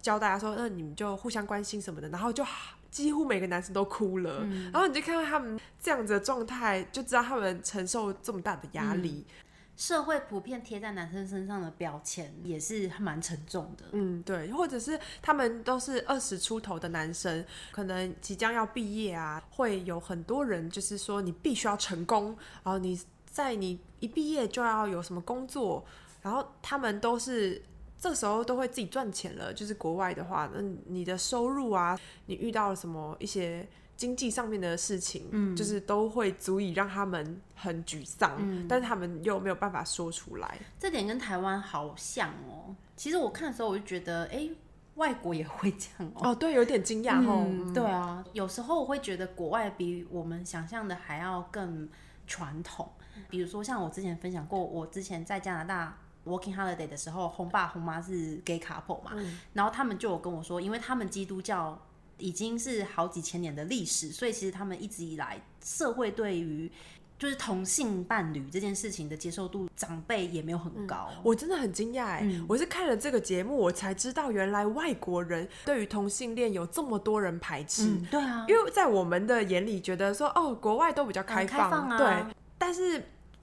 教大家说，那你们就互相关心什么的，然后就几乎每个男生都哭了，嗯、然后你就看到他们这样子的状态，就知道他们承受这么大的压力。嗯社会普遍贴在男生身上的标签也是蛮沉重的。嗯，对，或者是他们都是二十出头的男生，可能即将要毕业啊，会有很多人就是说你必须要成功，然后你在你一毕业就要有什么工作，然后他们都是这时候都会自己赚钱了。就是国外的话，那你的收入啊，你遇到了什么一些。经济上面的事情，嗯，就是都会足以让他们很沮丧，嗯，但是他们又没有办法说出来。这点跟台湾好像哦。其实我看的时候，我就觉得，哎，外国也会这样哦。哦，对，有点惊讶哦。嗯，对啊，有时候我会觉得国外比我们想象的还要更传统。比如说，像我之前分享过，我之前在加拿大 working holiday 的时候，红爸红妈是 gay couple 嘛，嗯，然后他们就有跟我说，因为他们基督教。已经是好几千年的历史，所以其实他们一直以来社会对于就是同性伴侣这件事情的接受度，长辈也没有很高。嗯、我真的很惊讶哎，嗯、我是看了这个节目，我才知道原来外国人对于同性恋有这么多人排斥。嗯、对啊，因为在我们的眼里觉得说哦，国外都比较开放，对，但是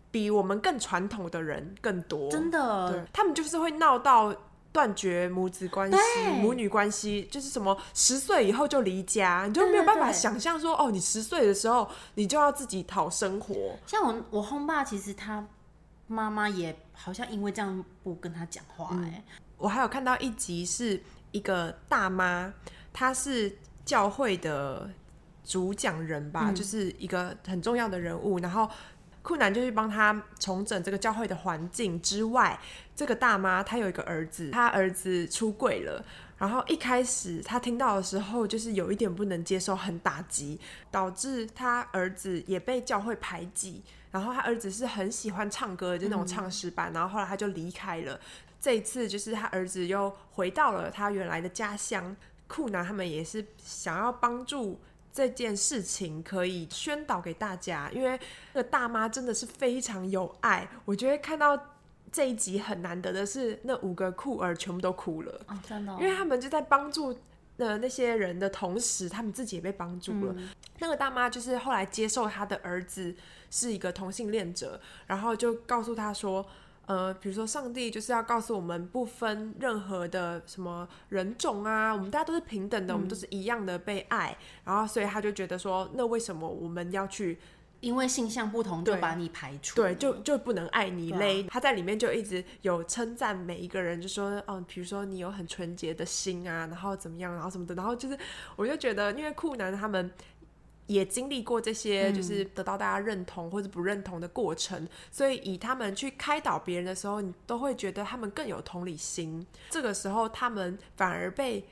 比我们更传统的人更多，真的，对，他们就是会闹到。断绝母子关系、母女关系，就是什么十岁以后就离家，你就没有办法想象说，哦，你十岁的时候你就要自己讨生活。像我，我轰爸其实他妈妈也好像因为这样不跟他讲话哎、欸嗯。我还有看到一集是一个大妈，她是教会的主讲人吧，嗯、就是一个很重要的人物，然后。酷男就去帮他重整这个教会的环境之外，这个大妈她有一个儿子，她儿子出柜了，然后一开始他听到的时候，就是有一点不能接受，很打击，导致他儿子也被教会排挤。然后他儿子是很喜欢唱歌，就那种唱诗班。然后后来他就离开了。这一次就是他儿子又回到了他原来的家乡。酷男他们也是想要帮助这件事情可以宣导给大家，因为那个大妈真的是非常有爱。我觉得看到。这一集很难得的是，那五个酷儿全部都哭了，哦，真的哦，因为他们就在帮助的那些人的同时，他们自己也被帮助了。嗯。那个大妈就是后来接受他的儿子是一个同性恋者，然后就告诉他说，呃，比如说上帝就是要告诉我们，不分任何的什么人种啊，我们大家都是平等的，我们都是一样的被爱。然后所以他就觉得说，那为什么我们要去？因为性向不同就把你排除，对，就就不能爱你嘞。啊、他在里面就一直有称赞每一个人，就说，嗯，比如说你有很纯洁的心啊，然后怎么样，然后什么的，然后就是，我就觉得，因为酷男他们也经历过这些，就是得到大家认同或者不认同的过程，嗯、所以以他们去开导别人的时候，你都会觉得他们更有同理心。这个时候，他们反而被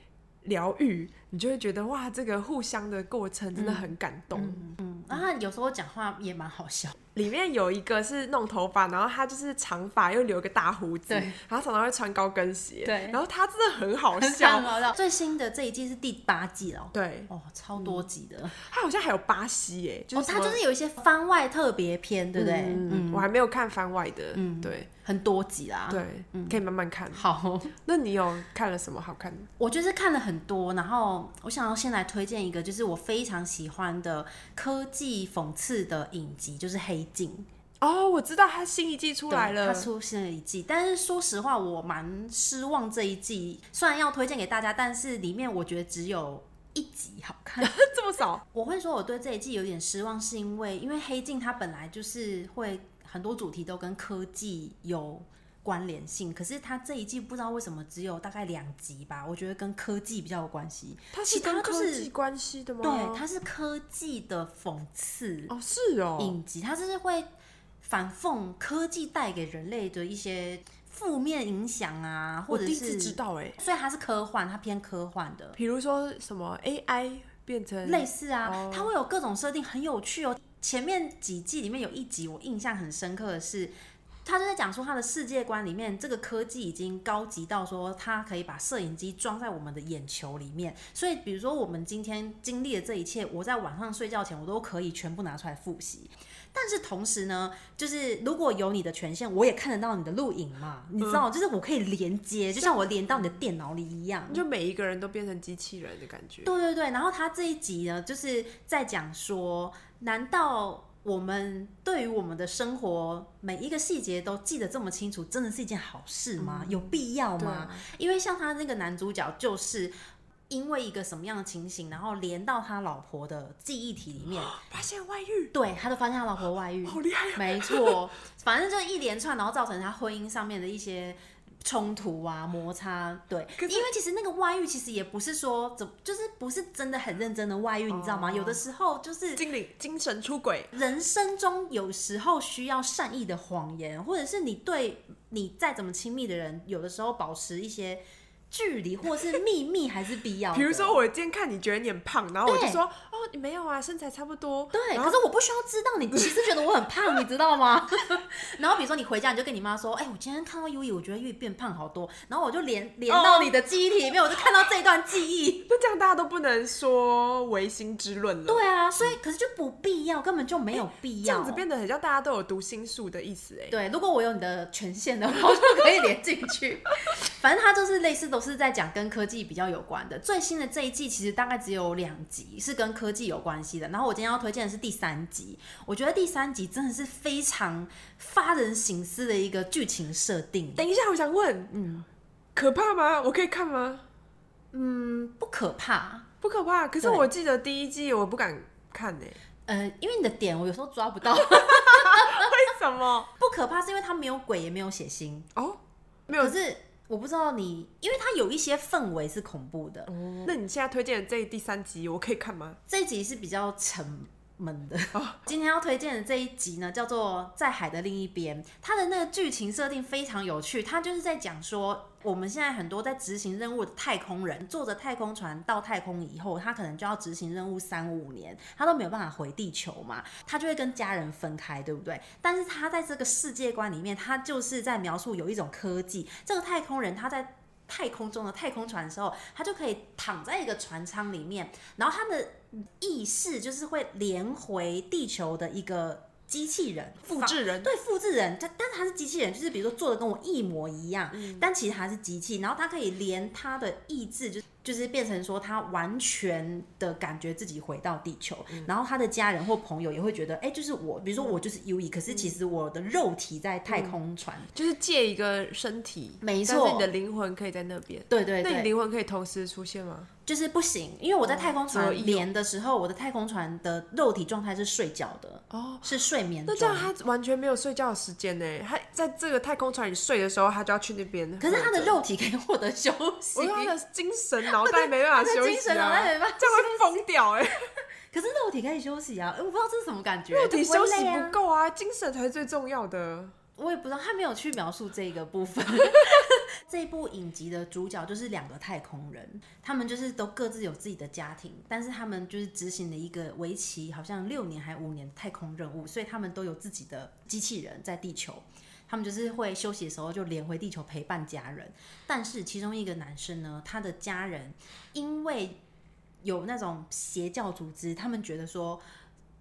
疗愈。你就会觉得哇，这个互相的过程真的很感动。嗯，嗯，嗯，然后有时候讲话也蛮好笑。里面有一个是弄头发，然后他就是长发又留个大胡子，然后常常会穿高跟鞋，对，然后他真的很好笑，很好笑。最新的这一季是第八季了，对，哦，超多集的，他好像还有巴西耶，就是他就是有一些番外特别篇，对不对？嗯，我还没有看番外的，嗯，对，很多集啦，对，可以慢慢看。好，那你有看了什么好看的？我就是看了很多，然后我想要先来推荐一个，就是我非常喜欢的科技讽刺的影集，就是《黑镜》。哦，我知道他新一季出来了，他出新了一季，但是说实话，我蛮失望这一季。虽然要推荐给大家，但是里面我觉得只有一集好看，[laughs] 这么少。我会说我对这一季有点失望，是因为因为黑镜它本来就是会很多主题都跟科技有关联性，可是它这一季不知道为什么只有大概两集吧，我觉得跟科技比较有关系。它是跟科技关系的吗？对，它是科技的讽刺哦，是哦，影集它就是会。反讽科技带给人类的一些负面影响啊，或者是知道哎，所以它是科幻，它偏科幻的。比如说什么 AI 变成类似啊，哦、它会有各种设定，很有趣哦。前面几季里面有一集我印象很深刻的是，他就在讲说他的世界观里面，这个科技已经高级到说，他可以把摄影机装在我们的眼球里面。所以比如说我们今天经历的这一切，我在晚上睡觉前，我都可以全部拿出来复习。但是同时呢，就是如果有你的权限，我也看得到你的录影嘛，你知道，就是我可以连接，就像我连到你的电脑里一样，就每一个人都变成机器人的感觉。对对对，然后他这一集呢，就是在讲说，难道我们对于我们的生活每一个细节都记得这么清楚，真的是一件好事吗？嗯、有必要吗？因为像他那个男主角就是。因为一个什么样的情形，然后连到他老婆的记忆体里面，[gasps] 发现外遇，对，他就发现他老婆外遇，好厉害啊，没错，反正就一连串，然后造成他婚姻上面的一些冲突啊、摩擦，对，因为其实那个外遇其实也不是说怎，就是不是真的很认真的外遇，你知道吗？有的时候就是精灵精神出轨，人生中有时候需要善意的谎言，或者是你对你再怎么亲密的人，有的时候保持一些。距离或是秘密还是必要。比如说，我今天看你觉得你很胖，然后我就说，哦，你没有啊，身材差不多。对，可是我不需要知道你其实觉得我很胖，你知道吗？[laughs] 然后比如说你回家，你就跟你妈说，哎，我今天看到优衣，我觉得优衣变胖好多。然后我就连连到你的记忆体里面，我就看到这一段记忆。那这样大家都不能说唯心之论了。对啊，所以可是就不必要，根本就没有必要。这样子变得很像大家都有读心术的意思哎。对，如果我有你的权限的话，我就可以连进去。反正它就是类似都是在讲跟科技比较有关的。最新的这一季其实大概只有两集是跟科技有关系的。然后我今天要推荐的是第三集，我觉得第三集真的是非常发人省思的一个剧情设定。等一下，我想问，嗯，可怕吗？我可以看吗？嗯，不可怕，不可怕。可是我记得第一季我不敢看呢、欸，呃，因为你的点我有时候抓不到。[laughs] 为什么？[laughs] 不可怕是因为它没有鬼，也没有血腥哦，没有，可是。我不知道你，因为它有一些氛围是恐怖的。哦，那你现在推荐的这第三集，我可以看吗？这一集是比较沉闷的。Oh. [laughs] 今天要推荐的这一集呢，叫做《在海的另一边》，它的那个剧情设定非常有趣。它就是在讲说，我们现在很多在执行任务的太空人，坐着太空船到太空以后，他可能就要执行任务三五年，他都没有办法回地球嘛，他就会跟家人分开，对不对？但是他在这个世界观里面，他就是在描述有一种科技，这个太空人他在。太空中的太空船的时候，他就可以躺在一个船舱里面，然后他的意识就是会连回地球的一个机器人，复制人，对，复制人，但但是他是机器人，就是比如说做的跟我一模一样，嗯、但其实他是机器，然后他可以连他的意志就。就是变成说，他完全的感觉自己回到地球，嗯、然后他的家人或朋友也会觉得，哎、欸，就是我，比如说我就是 Yui，可是其实我的肉体在太空船，嗯、就是借一个身体，没错，但是你的灵魂可以在那边，对，对对，那你灵魂可以同时出现吗？就是不行，因为我在太空船连的时候，我的太空船的肉体状态是睡觉的，哦，是睡眠。那这样他完全没有睡觉的时间呢？他在这个太空船里睡的时候，他就要去那边。可是他的肉体可以获得休息，我用他的精神脑袋没办法休息啊，精神脑袋没办法，这样会疯掉哎。[laughs] 可是肉体可以休息啊，我不知道这是什么感觉，肉体休息不够啊，精神才是最重要的。我也不知道，他没有去描述这个部分。[laughs] 这一部影集的主角就是两个太空人，他们就是都各自有自己的家庭，但是他们就是执行了一个为期好像六年还五年的太空任务，所以他们都有自己的机器人在地球。他们就是会休息的时候就连回地球陪伴家人。但是其中一个男生呢，他的家人因为有那种邪教组织，他们觉得说。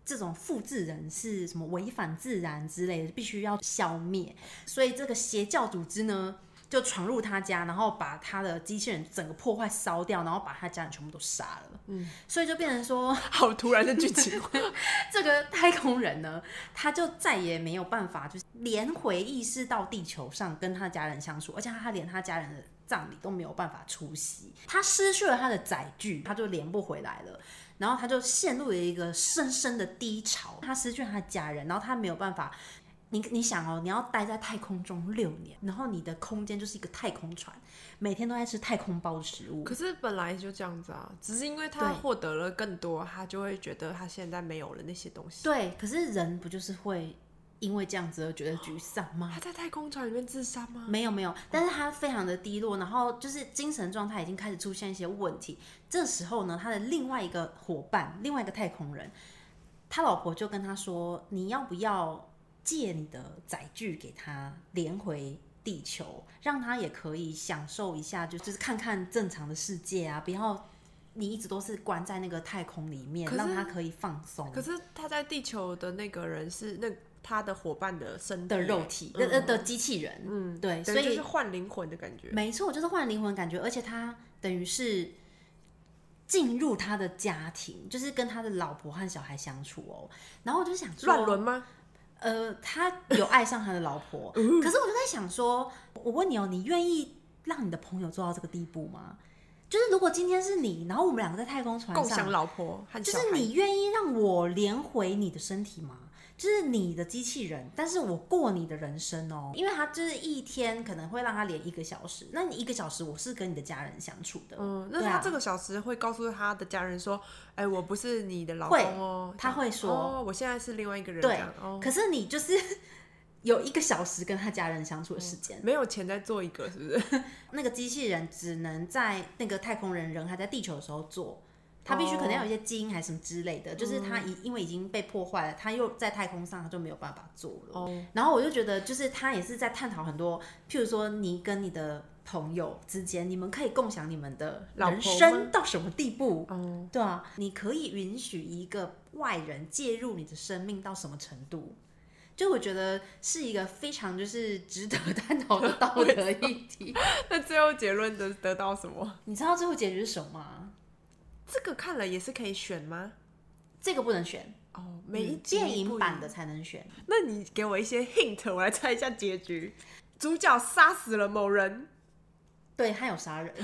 这种复制人是什么违反自然之类的，必须要消灭。所以这个邪教组织呢，就闯入他家，然后把他的机器人整个破坏烧掉，然后把他家人全部都杀了。嗯，所以就变成说，[laughs] 好突然的剧情。[laughs] 这个太空人呢，他就再也没有办法，就是连回意识到地球上跟他家人相处，而且他连他家人的葬礼都没有办法出席，他失去了他的载具，他就连不回来了。然后他就陷入了一个深深的低潮，他失去了他的家人，然后他没有办法。你你想哦，你要待在太空中六年，然后你的空间就是一个太空船，每天都在吃太空包的食物。可是本来就这样子啊，只是因为他获得了更多，他就会觉得他现在没有了那些东西。对，可是人不就是会。因为这样子而觉得沮丧吗？他在太空船里面自杀吗？没有没有，但是他非常的低落，然后就是精神状态已经开始出现一些问题。这时候呢，他的另外一个伙伴，另外一个太空人，他老婆就跟他说：“你要不要借你的载具给他连回地球，让他也可以享受一下，就就是看看正常的世界啊，不要你一直都是关在那个太空里面，让他可以放松。”可是他在地球的那个人是那。他的伙伴的身的肉体，呃、嗯、的机器人，嗯，对，所以就是换灵魂的感觉，没错，就是换灵魂感觉，而且他等于是进入他的家庭，就是跟他的老婆和小孩相处哦。然后我就想说，乱伦吗？呃，他有爱上他的老婆，[laughs] 可是我就在想说，我问你哦，你愿意让你的朋友做到这个地步吗？就是如果今天是你，然后我们两个在太空船上，共享老婆和小孩，就是你愿意让我连回你的身体吗？就是你的机器人，但是我过你的人生哦，因为他就是一天可能会让他连一个小时，那你一个小时我是跟你的家人相处的，嗯，那他这个小时会告诉他的家人说，哎、欸，我不是你的老公哦，他会说，哦，我现在是另外一个人，对，可是你就是 [laughs] 有一个小时跟他家人相处的时间，没有钱再做一个，是不是？[laughs] 那个机器人只能在那个太空人人还在地球的时候做。他必须可能要有一些基因还是什么之类的，oh. 就是他已因为已经被破坏了，他又在太空上，他就没有办法做了。Oh. 然后我就觉得，就是他也是在探讨很多，譬如说你跟你的朋友之间，你们可以共享你们的人生到什么地步？Oh. 对啊，你可以允许一个外人介入你的生命到什么程度？就我觉得是一个非常就是值得 [laughs] 探讨的道德议题。[laughs] 那最后结论得得到什么？你知道最后结局是什么吗？这个看了也是可以选吗？这个不能选哦，每一集电影版的才能选。那你给我一些 hint，我来猜一下结局。主角杀死了某人，对，他有杀人。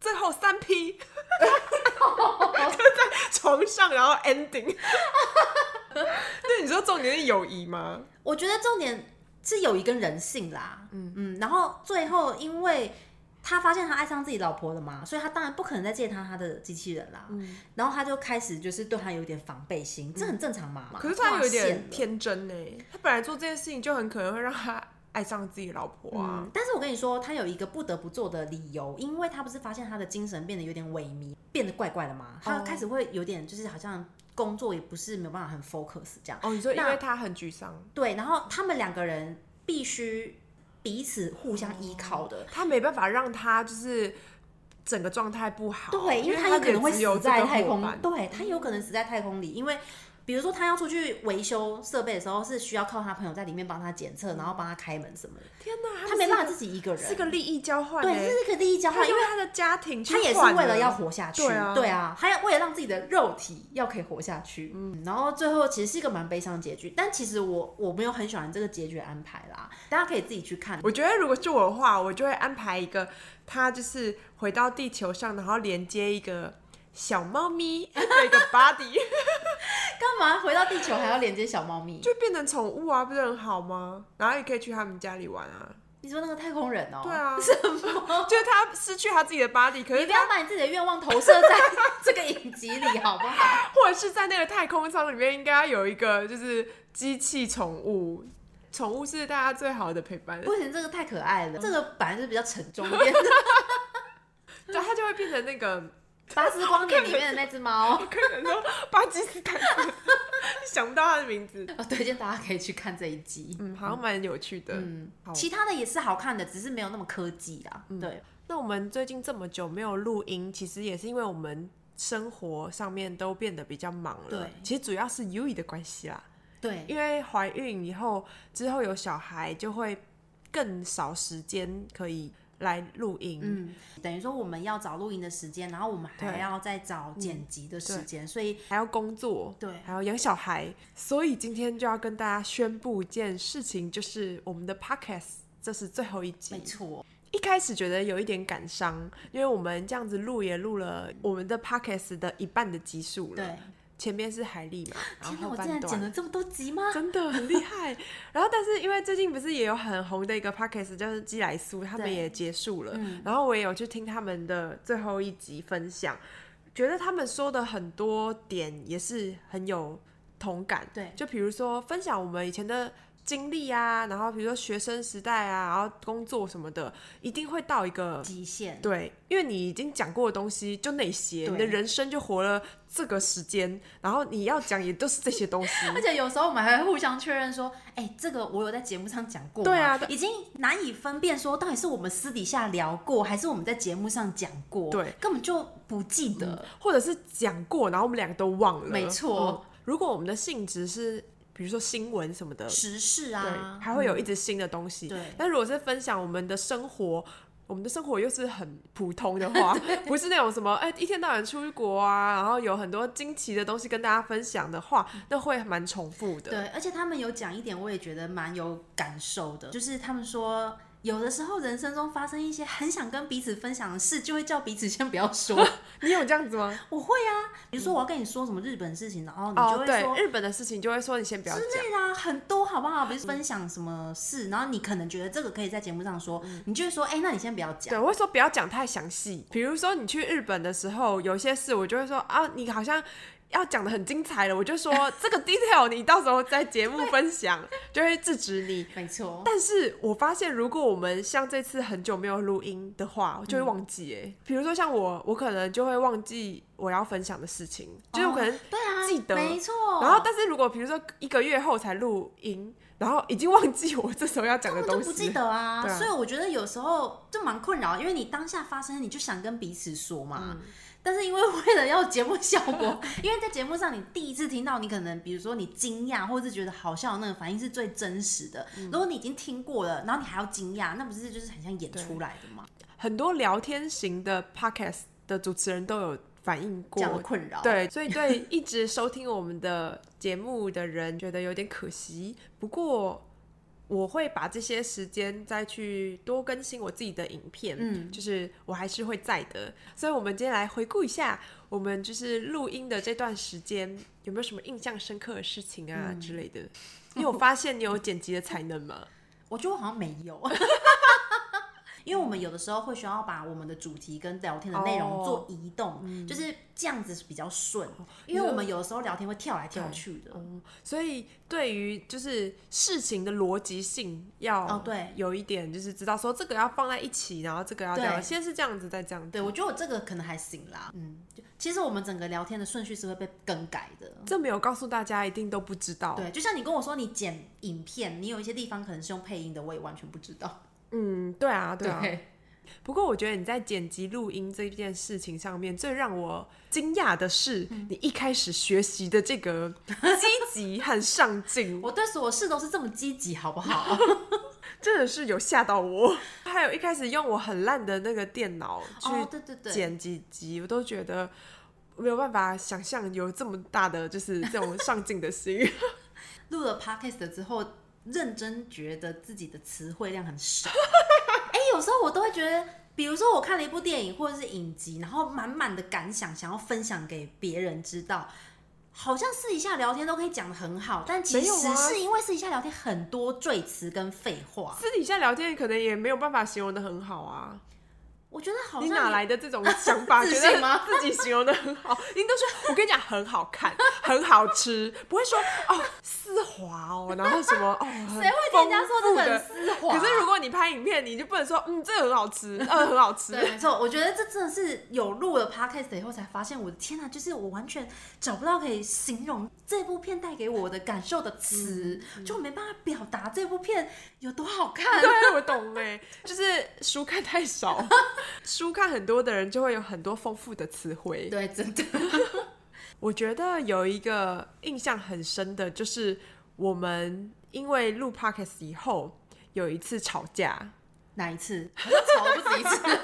最后三 P，就在床上，然后 ending。那你说重点是友谊吗？我觉得重点是友谊跟人性啦。嗯嗯，然后最后因为。他发现他爱上自己老婆了嘛，所以他当然不可能再借他他的机器人啦。嗯，然后他就开始就是对他有点防备心，这很正常嘛。可是他有点天真呢，他本来做这件事情就很可能会让他爱上自己老婆啊。嗯，但是我跟你说，他有一个不得不做的理由，因为他不是发现他的精神变得有点萎靡，变得怪怪的嘛。他开始会有点就是好像工作也不是没有办法很 focus 这样。哦，你说因为他很沮丧。对，然后他们两个人必须。彼此互相依靠的，他没办法让他就是整个状态不好。对，因为他有可能会死在太空，对，他有可能死在太空里，因为。比如说，他要出去维修设备的时候，是需要靠他朋友在里面帮他检测，然后帮他开门什么的。天哪，他，他没办法自己一个人，是个利益交换。对，是一个利益交换，因为他的家庭，他也是为了要活下去。对啊，对啊，他要为了让自己的肉体要可以活下去。嗯，然后最后其实是一个蛮悲伤的结局，但其实我我没有很喜欢这个结局安排啦，大家可以自己去看。我觉得如果是我的话，我就会安排一个他就是回到地球上，然后连接一个。小猫咪的一个 body，[laughs] 干嘛回到地球还要连接小猫咪？就变成宠物啊，不是很好吗？然后也可以去他们家里玩啊。你说那个太空人哦？对啊。[laughs] 什么？就是他失去他自己的 body，可是你不要把你自己的愿望投射在 [laughs] 这个影集里，好不好？或者是在那个太空舱里面，应该要有一个就是机器宠物，宠物是大家最好的陪伴。不行，这个太可爱了，这个本来就是比较沉重一点的。对，它就会变成那个。[laughs] 巴斯光年里面的那只猫，可能说巴基斯坦，[laughs] 想不到它的名字。我，[laughs] 推荐大家可以去看这一集，嗯，好像蛮有趣的。嗯，其他的也是好看的，只是没有那么科技啦。嗯、对。那我们最近这么久没有录音，其实也是因为我们生活上面都变得比较忙了。对，其实主要是 Yui 的关系啦。对，因为怀孕以后之后有小孩，就会更少时间可以。来录音，嗯，等于说我们要找录音的时间，然后我们还要再找剪辑的时间，嗯，所以还要工作，对，还要养小孩，所以今天就要跟大家宣布一件事情，就是我们的 podcast 这是最后一集，没错。一开始觉得有一点感伤，因为我们这样子录也录了我们的 podcast 的一半的集数了，对。前面是海莉嘛，然后后半段，我竟然剪了这么多集吗？真的很厉害。[laughs] 然后，但是因为最近不是也有很红的一个 podcast 就是基莱苏，他们也结束了。嗯、然后我也有去听他们的最后一集分享，觉得他们说的很多点也是很有同感。对，就比如说分享我们以前的。经历啊，然后比如说学生时代啊，然后工作什么的，一定会到一个极限。对，因为你已经讲过的东西就那些，你的人生就活了这个时间，然后你要讲也都是这些东西。[laughs] 而且有时候我们还会互相确认说，哎，这个我有在节目上讲过。对啊，已经难以分辨说到底是我们私底下聊过，还是我们在节目上讲过。对，根本就不记得，嗯、或者是讲过，然后我们两个都忘了。没错、嗯，如果我们的性质是。比如说新闻什么的，时事啊，对，还会有一直新的东西。对，但如果是分享我们的生活，我们的生活又是很普通的话，[laughs] 不是那种什么哎、欸、一天到晚出国啊，然后有很多惊奇的东西跟大家分享的话，那会蛮重复的。对，而且他们有讲一点，我也觉得蛮有感受的，就是他们说。有的时候，人生中发生一些很想跟彼此分享的事，就会叫彼此先不要说。[laughs] 你有这样子吗？我会啊，比如说我要跟你说什么日本事情，然后你就会说、日本的事情，就会说你先不要讲。之类的啊，很多好不好？比如分享什么事，然后你可能觉得这个可以在节目上说，嗯、你就会说，哎、欸，那你先不要讲。对，我会说不要讲太详细。比如说你去日本的时候，有些事我就会说啊，你好像。要讲的很精彩了，我就说这个 detail 你到时候在节目分享就会制止你。没错。但是我发现，如果我们像这次很久没有录音的话，我就会忘记哎。比如说像我，我可能就会忘记我要分享的事情，就是我可能对啊记得没错。然后，但是如果比如说一个月后才录音，然后已经忘记我这时候要讲的东西，不记得啊。所以我觉得有时候就蛮困扰，因为你当下发生，你就想跟彼此说嘛。但是因为 [laughs] 为了要节目效果，因为在节目上你第一次听到，你可能比如说你惊讶或者是觉得好笑的那个反应是最真实的。嗯、如果你已经听过了，然后你还要惊讶，那不是就是很像演出来的吗？很多聊天型的 podcast 的主持人都有反映过这样的困扰，对，所以对一直收听我们的节目的人觉得有点可惜。不过。我会把这些时间再去多更新我自己的影片，嗯，就是我还是会在的。所以，我们今天来回顾一下我们就是录音的这段时间，有没有什么印象深刻的事情啊、嗯、之类的？因为我发现你有剪辑的才能吗？[laughs] 我觉得我好像没有，因为我们有的时候会需要把我们的主题跟聊天的内容做移动，哦、就是这样子比较顺。因为我们有的时候聊天会跳来跳去的，嗯、所以对于就是事情的逻辑性要哦对有一点就是知道说这个要放在一起，然后这个要这样，对先是这样子再这样子。对，我觉得我这个可能还行啦。嗯，其实我们整个聊天的顺序是会被更改的，这没有告诉大家，一定都不知道。对，就像你跟我说你剪影片，你有一些地方可能是用配音的，我也完全不知道。嗯，对啊，对啊。对不过我觉得你在剪辑录音这件事情上面，最让我惊讶的是，你一开始学习的这个积极和上进。[laughs] 我对所有事都是这么积极，好不好？[laughs] 真的是有吓到我。还有一开始用我很烂的那个电脑去剪辑辑，我都觉得没有办法想象有这么大的就是这种上进的心。[laughs] 录了 podcast 之后，认真觉得自己的词汇量很少。哎、欸，有时候我都会觉得，比如说我看了一部电影或者是影集，然后满满的感想想要分享给别人知道，好像私底下聊天都可以讲的很好，但其实是因为私底下聊天很多赘词跟废话，私底下聊天可能也没有办法形容的很好啊。我觉得好像你哪来的这种想法？[laughs] 觉得吗？自己形容的很好，你都说我跟你讲很好看，[laughs] 很好吃，不会说哦丝滑哦，然后什么哦，[laughs] 谁会听人家说这很丝滑？可是如果你拍影片，你就不能说嗯，这个很好吃，嗯，很好吃。对，没错，我觉得这真的是有录了 podcast 以后才发现，我的天哪，就是我完全找不到可以形容这部片带给我的感受的词，就没办法表达这部片有多好看。对，我懂哎，就是书看太少。[laughs] 书看很多的人就会有很多丰富的词汇。对，真的。[laughs] 我觉得有一个印象很深的，就是我们因为录 Podcast 以后有一次吵架。哪一次？[laughs] 吵不止一次。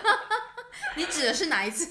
你指的是哪一次？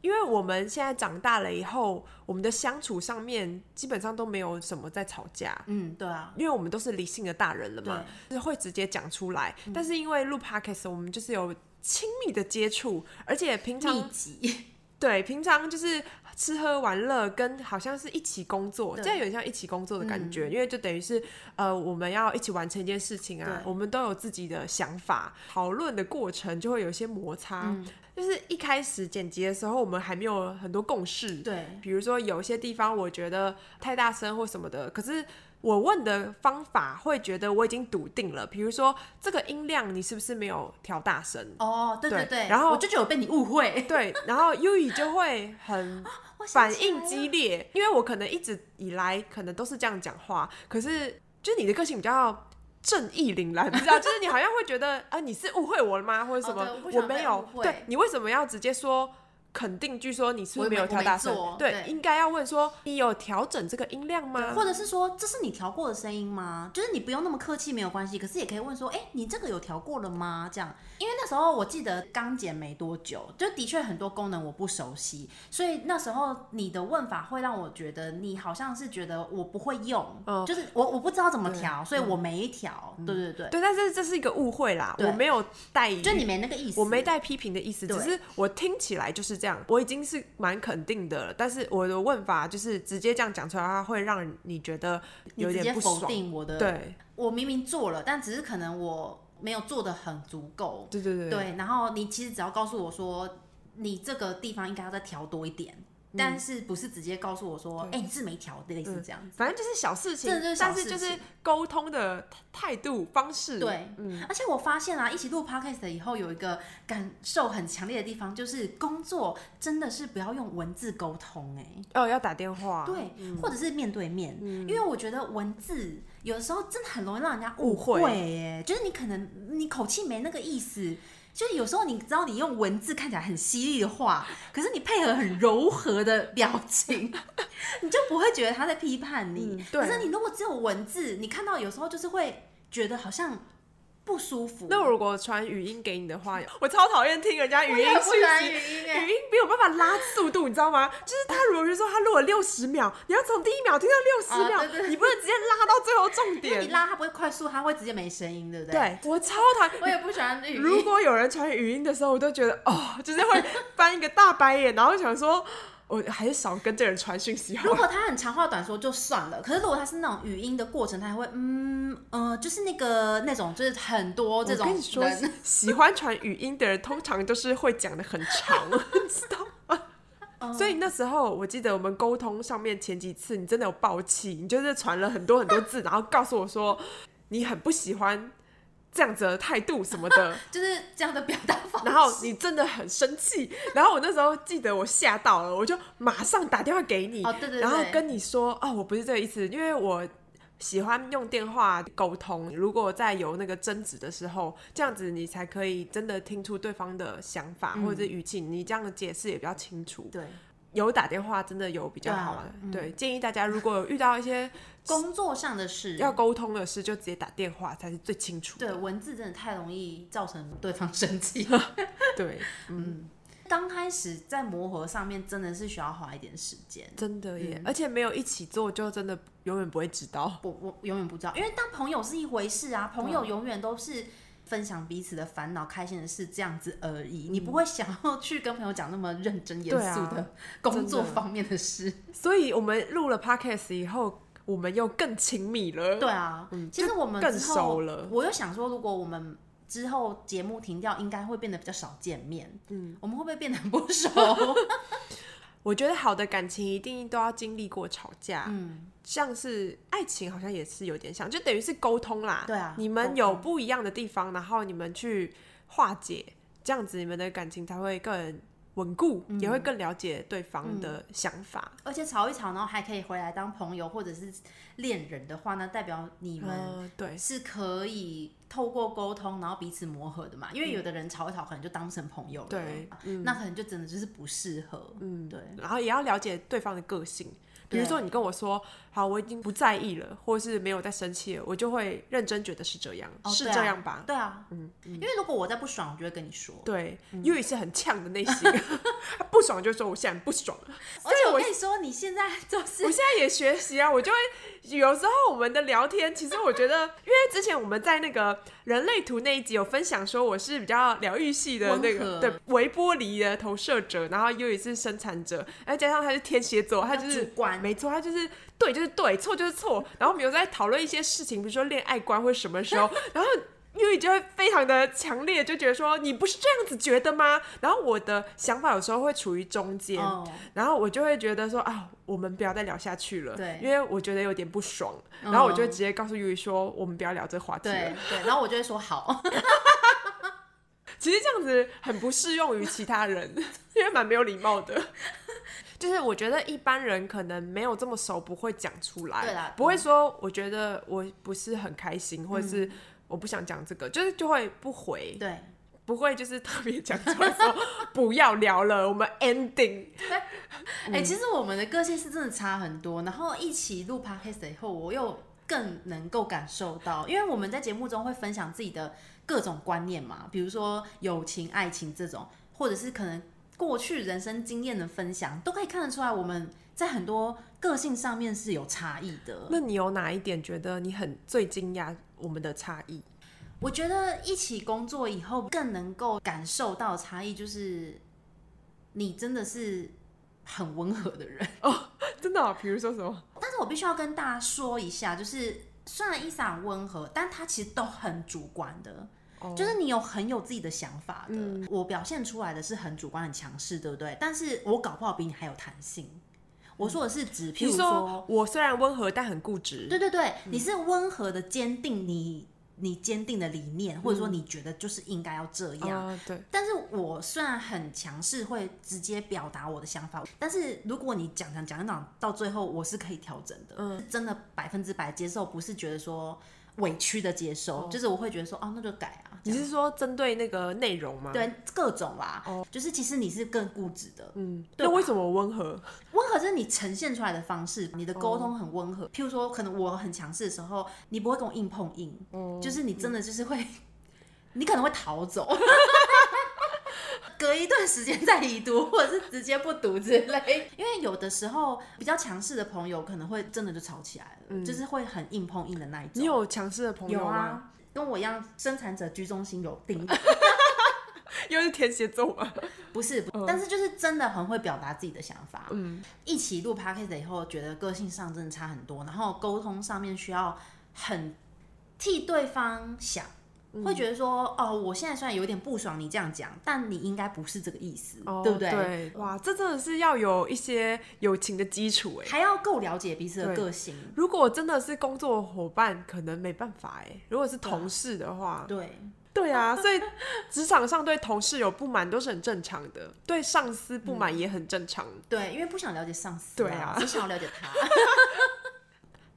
因为我们现在长大了以后，我们的相处上面基本上都没有什么在吵架。嗯，对啊。因为我们都是理性的大人了嘛，就是会直接讲出来。嗯、但是因为录 Podcast，我们就是有。亲密的接触，而且平常 [laughs] 对，平常就是吃喝玩乐，跟好像是一起工作，对。这样有点像一起工作的感觉，嗯、因为就等于是呃，我们要一起完成一件事情啊，对。我们都有自己的想法，讨论的过程就会有一些摩擦，嗯、就是一开始剪辑的时候，我们还没有很多共识，对，比如说有些地方我觉得太大声或什么的，可是。我问的方法会觉得我已经笃定了，比如说这个音量你是不是没有调大声？哦，对对对，对然后我就觉得我被你误会，[laughs] 对，然后 Yui 就会很 [laughs] 反应激烈，因为我可能一直以来可能都是这样讲话，可是就是你的个性比较正义凛然，你知道，[laughs] 就是你好像会觉得啊，你是误会我了吗？或者什么？哦、我，我没有，对，你为什么要直接说？肯定，据说你是不是没有调大声？对，对应该要问说你有调整这个音量吗？或者是说这是你调过的声音吗？就是你不用那么客气，没有关系。可是也可以问说，哎、欸，你这个有调过了吗？这样，因为那时候我记得刚剪没多久，就的确很多功能我不熟悉，所以那时候你的问法会让我觉得你好像是觉得我不会用，嗯、就是我我不知道怎么调，所以我没调。嗯、对对对，对，但是这是一个误会啦，我没有带，就你没那个意思，我没带批评的意思，只是我听起来就是这样。我已经是蛮肯定的了，但是我的问法就是直接这样讲出来，它会让你觉得有点不爽。否定我的，对，我明明做了，但只是可能我没有做的很足够。对对对，对。然后你其实只要告诉我说，你这个地方应该要再调多一点。但是不是直接告诉我说，哎，你是没调，类似这样子，反正就是小事情，但是就是沟通的态度方式。对，嗯。而且我发现啊，一起录 podcast 以后，有一个感受很强烈的地方，就是工作真的是不要用文字沟通，哎，哦，要打电话，对，或者是面对面，因为我觉得文字有的时候真的很容易让人家误会，哎，就是你可能你口气没那个意思。就是有时候你知道，你用文字看起来很犀利的话，可是你配合很柔和的表情，[laughs] 你就不会觉得他在批判你。嗯、对。可是你如果只有文字，你看到有时候就是会觉得好像。不舒服。那我如果传语音给你的话，我超讨厌听人家语音讯息。语音，语音没有办法拉速度，你知道吗？[laughs] 就是他如果是说他录了六十秒，你要从第一秒听到六十秒，你不能直接拉到最后重点。你拉他不会快速，他会直接没声音，对不对？对，我超讨厌。我也不喜欢语音。如果有人传语音的时候，我都觉得哦，就是会翻一个大白眼，然后想说。我还是少跟这人传讯息。如果他很长话短说就算了，可是如果他是那种语音的过程，他还会嗯呃，就是那个那种就是很多这种跟你说，喜欢传语音的人通常都是会讲的很长，[laughs] 你知道吗？所以那时候我记得我们沟通上面前几次，你真的有爆气，你就是传了很多很多字，然后告诉我说你很不喜欢。这样子的态度什么的，[laughs] 就是这样的表达方式。然后你真的很生气，然后我那时候记得我吓到了，我就马上打电话给你，哦、对对对，然后跟你说，哦，我不是这个意思，因为我喜欢用电话沟通。如果在有那个争执的时候，这样子你才可以真的听出对方的想法、嗯、或者是语气，你这样的解释也比较清楚。对。有打电话真的有比较好的，对，啊嗯、对，建议大家如果有遇到一些 [laughs] 工作上的事要沟通的事，就直接打电话才是最清楚的。对，文字真的太容易造成对方生气。[laughs] 对，[laughs] 嗯，刚开始在磨合上面真的是需要花一点时间，真的耶，嗯、而且没有一起做，就真的永远不会知道。我我永远不知道，因为当朋友是一回事啊，朋友永远都是。分享彼此的烦恼、开心的事，这样子而已。嗯、你不会想要去跟朋友讲那么认真、严肃的工作方面的事。的 [laughs] 所以，我们录了 podcast 以后，我们又更亲密了。对啊，嗯、其实我们更熟了。我又想说，如果我们之后节目停掉，应该会变得比较少见面。嗯，我们会不会变得很不熟？[laughs] 我觉得好的感情一定都要经历过吵架，嗯，像是爱情好像也是有点像，就等于是沟通啦。对啊，你们有不一样的地方，然后你们去化解，这样子你们的感情才会更稳固，嗯、也会更了解对方的想法。而且吵一吵，然后还可以回来当朋友或者是恋人的话，那代表你们对是可以。透过沟通，然后彼此磨合的嘛，因为有的人吵一吵，可能就当成朋友了，对，嗯、那可能就真的就是不适合，嗯，对，然后也要了解对方的个性。比如说，你跟我说好，我已经不在意了，或是没有再生气了，我就会认真觉得是这样，哦、是这样吧？对啊，嗯，因为如果我在不爽，我就会跟你说。对，因为是很呛的内心，[laughs] 他不爽就说我现在不爽。而且我跟你说，你现在就是，我现在也学习啊，我就会有时候我们的聊天，其实我觉得，因为之前我们在那个人类图那一集有分享说，我是比较疗愈系的那个对微玻璃的投射者，然后又也是生产者，再加上他是天蝎座，他就是主观。没错，他就是对，就是对，错就是错。然后我们有在讨论一些事情，比如说恋爱观或什么时候，然后因为就会非常的强烈，就觉得说你不是这样子觉得吗？然后我的想法有时候会处于中间，oh. 然后我就会觉得说啊，我们不要再聊下去了，对，因为我觉得有点不爽。然后我就直接告诉优衣说，我们不要聊这个话题了。对对，然后我就会说好。[laughs] 其实这样子很不适用于其他人，[laughs] 因为蛮没有礼貌的。就是我觉得一般人可能没有这么熟，不会讲出来，对啦，不会说我觉得我不是很开心，嗯、或者是我不想讲这个，就是就会不回，对，[laughs] 不会就是特别讲出来说不要聊了，我们 ending。[laughs] 哎、其实我们的个性是真的差很多，然后一起录 podcast 以后，我又更能够感受到，因为我们在节目中会分享自己的各种观念嘛，比如说友情、爱情这种，或者是可能。过去人生经验的分享，都可以看得出来，我们在很多个性上面是有差异的。那你有哪一点觉得你很最惊讶我们的差异？我觉得一起工作以后，更能够感受到差异，就是你真的是很温和的人 [laughs] 哦，真的哦？比如说什么？但是我必须要跟大家说一下，就是虽然伊莎很温和，但她其实都很主观的。就是你有很有自己的想法的，嗯、我表现出来的是很主观、很强势，对不对？但是我搞不好比你还有弹性。我说的是指，譬如说，说我虽然温和，但很固执。对对对，嗯、你是温和的坚定你你坚定的理念，或者说你觉得就是应该要这样。对。但是我虽然很强势，会直接表达我的想法，但是如果你讲讲讲讲到最后，我是可以调整的。嗯，真的百分之百接受，不是觉得说。委屈的接受，哦、就是我会觉得说，哦，那就改啊。你是说针对那个内容吗？对，各种啦。哦，就是其实你是更固执的。嗯，对。那为什么温和？温和就是你呈现出来的方式，你的沟通很温和。哦、譬如说，可能我很强势的时候，你不会跟我硬碰硬。哦。就是你真的就是会，嗯、你可能会逃走。[laughs] 隔一段时间再已读，或者是直接不读之类。因为有的时候比较强势的朋友可能会真的就吵起来了，嗯、就是会很硬碰硬的那一种。你有强势的朋友吗？有啊，跟我一样，生产者居中心有病。[laughs] [laughs] 又是天蝎座吗？不是，不，但是就是真的很会表达自己的想法。嗯，一起录 podcast 以后，觉得个性上真的差很多，然后沟通上面需要很替对方想。会觉得说哦，我现在虽然有点不爽你这样讲，但你应该不是这个意思，哦、对不对？对，哇，这真的是要有一些友情的基础哎，还要够了解彼此的个性。如果真的是工作伙伴，可能没办法哎。如果是同事的话，对对啊，所以职场上对同事有不满都是很正常的，对上司不满也很正常。嗯、对，因为不想了解上司、啊，对啊，只想要了解他。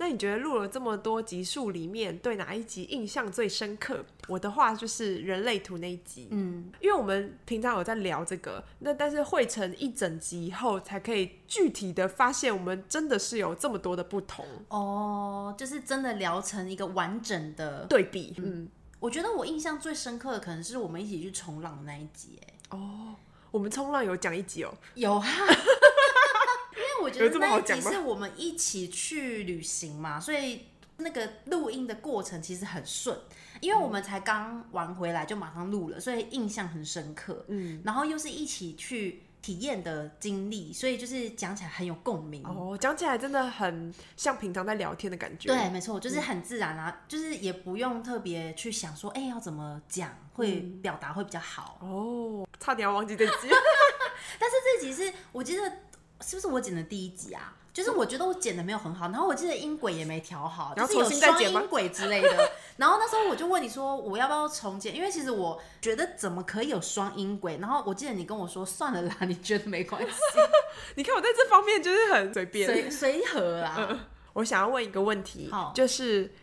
那你觉得录了这么多集数里面，对哪一集印象最深刻？我的话就是人类图那一集，嗯，因为我们平常有在聊这个，那但是汇成一整集以后，才可以具体的发现，我们真的是有这么多的不同哦，就是真的聊成一个完整的对比。嗯，嗯，我觉得我印象最深刻的可能是我们一起去冲浪的那一集，哎，哦，我们冲浪有讲一集哦，有啊。我觉得那一集是我们一起去旅行嘛，所以那个录音的过程其实很顺，因为我们才刚玩回来就马上录了，所以印象很深刻。嗯，然后又是一起去体验的经历，所以就是讲起来很有共鸣。哦，讲起来真的很像平常在聊天的感觉。对，没错，就是很自然啊，嗯、就是也不用特别去想说，哎、欸，要怎么讲会表达会比较好。哦，差点要忘记这集，[laughs] 但是这集是我记得。是不是我剪的第一集啊？就是我觉得我剪的没有很好，然后我记得音轨也没调好，就是有双音轨之类的。[laughs] 然后那时候我就问你说，我要不要重剪？因为其实我觉得怎么可以有双音轨？然后我记得你跟我说算了啦，你觉得没关系。[laughs] 你看我在这方面就是很随便，[laughs] 随随和啦、嗯。我想要问一个问题，就是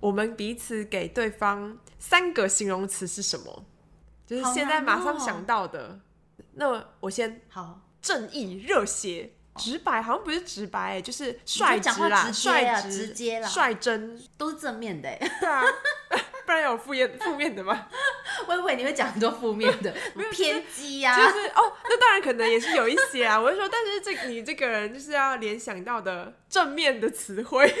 我们彼此给对方三个形容词是什么？就是现在马上想到的。哦、那我先好。正义、热血、直白，好像不是直白，哎，就是率直啦，率直、直接啦，率真，都是正面的，哎，对啊，[laughs] 不然有负面负面的吗？[laughs] 我以为你会讲很多负面的，偏激呀，就是哦，那当然可能也是有一些啊，我就说，但是这你这个人就是要联想到的正面的词汇。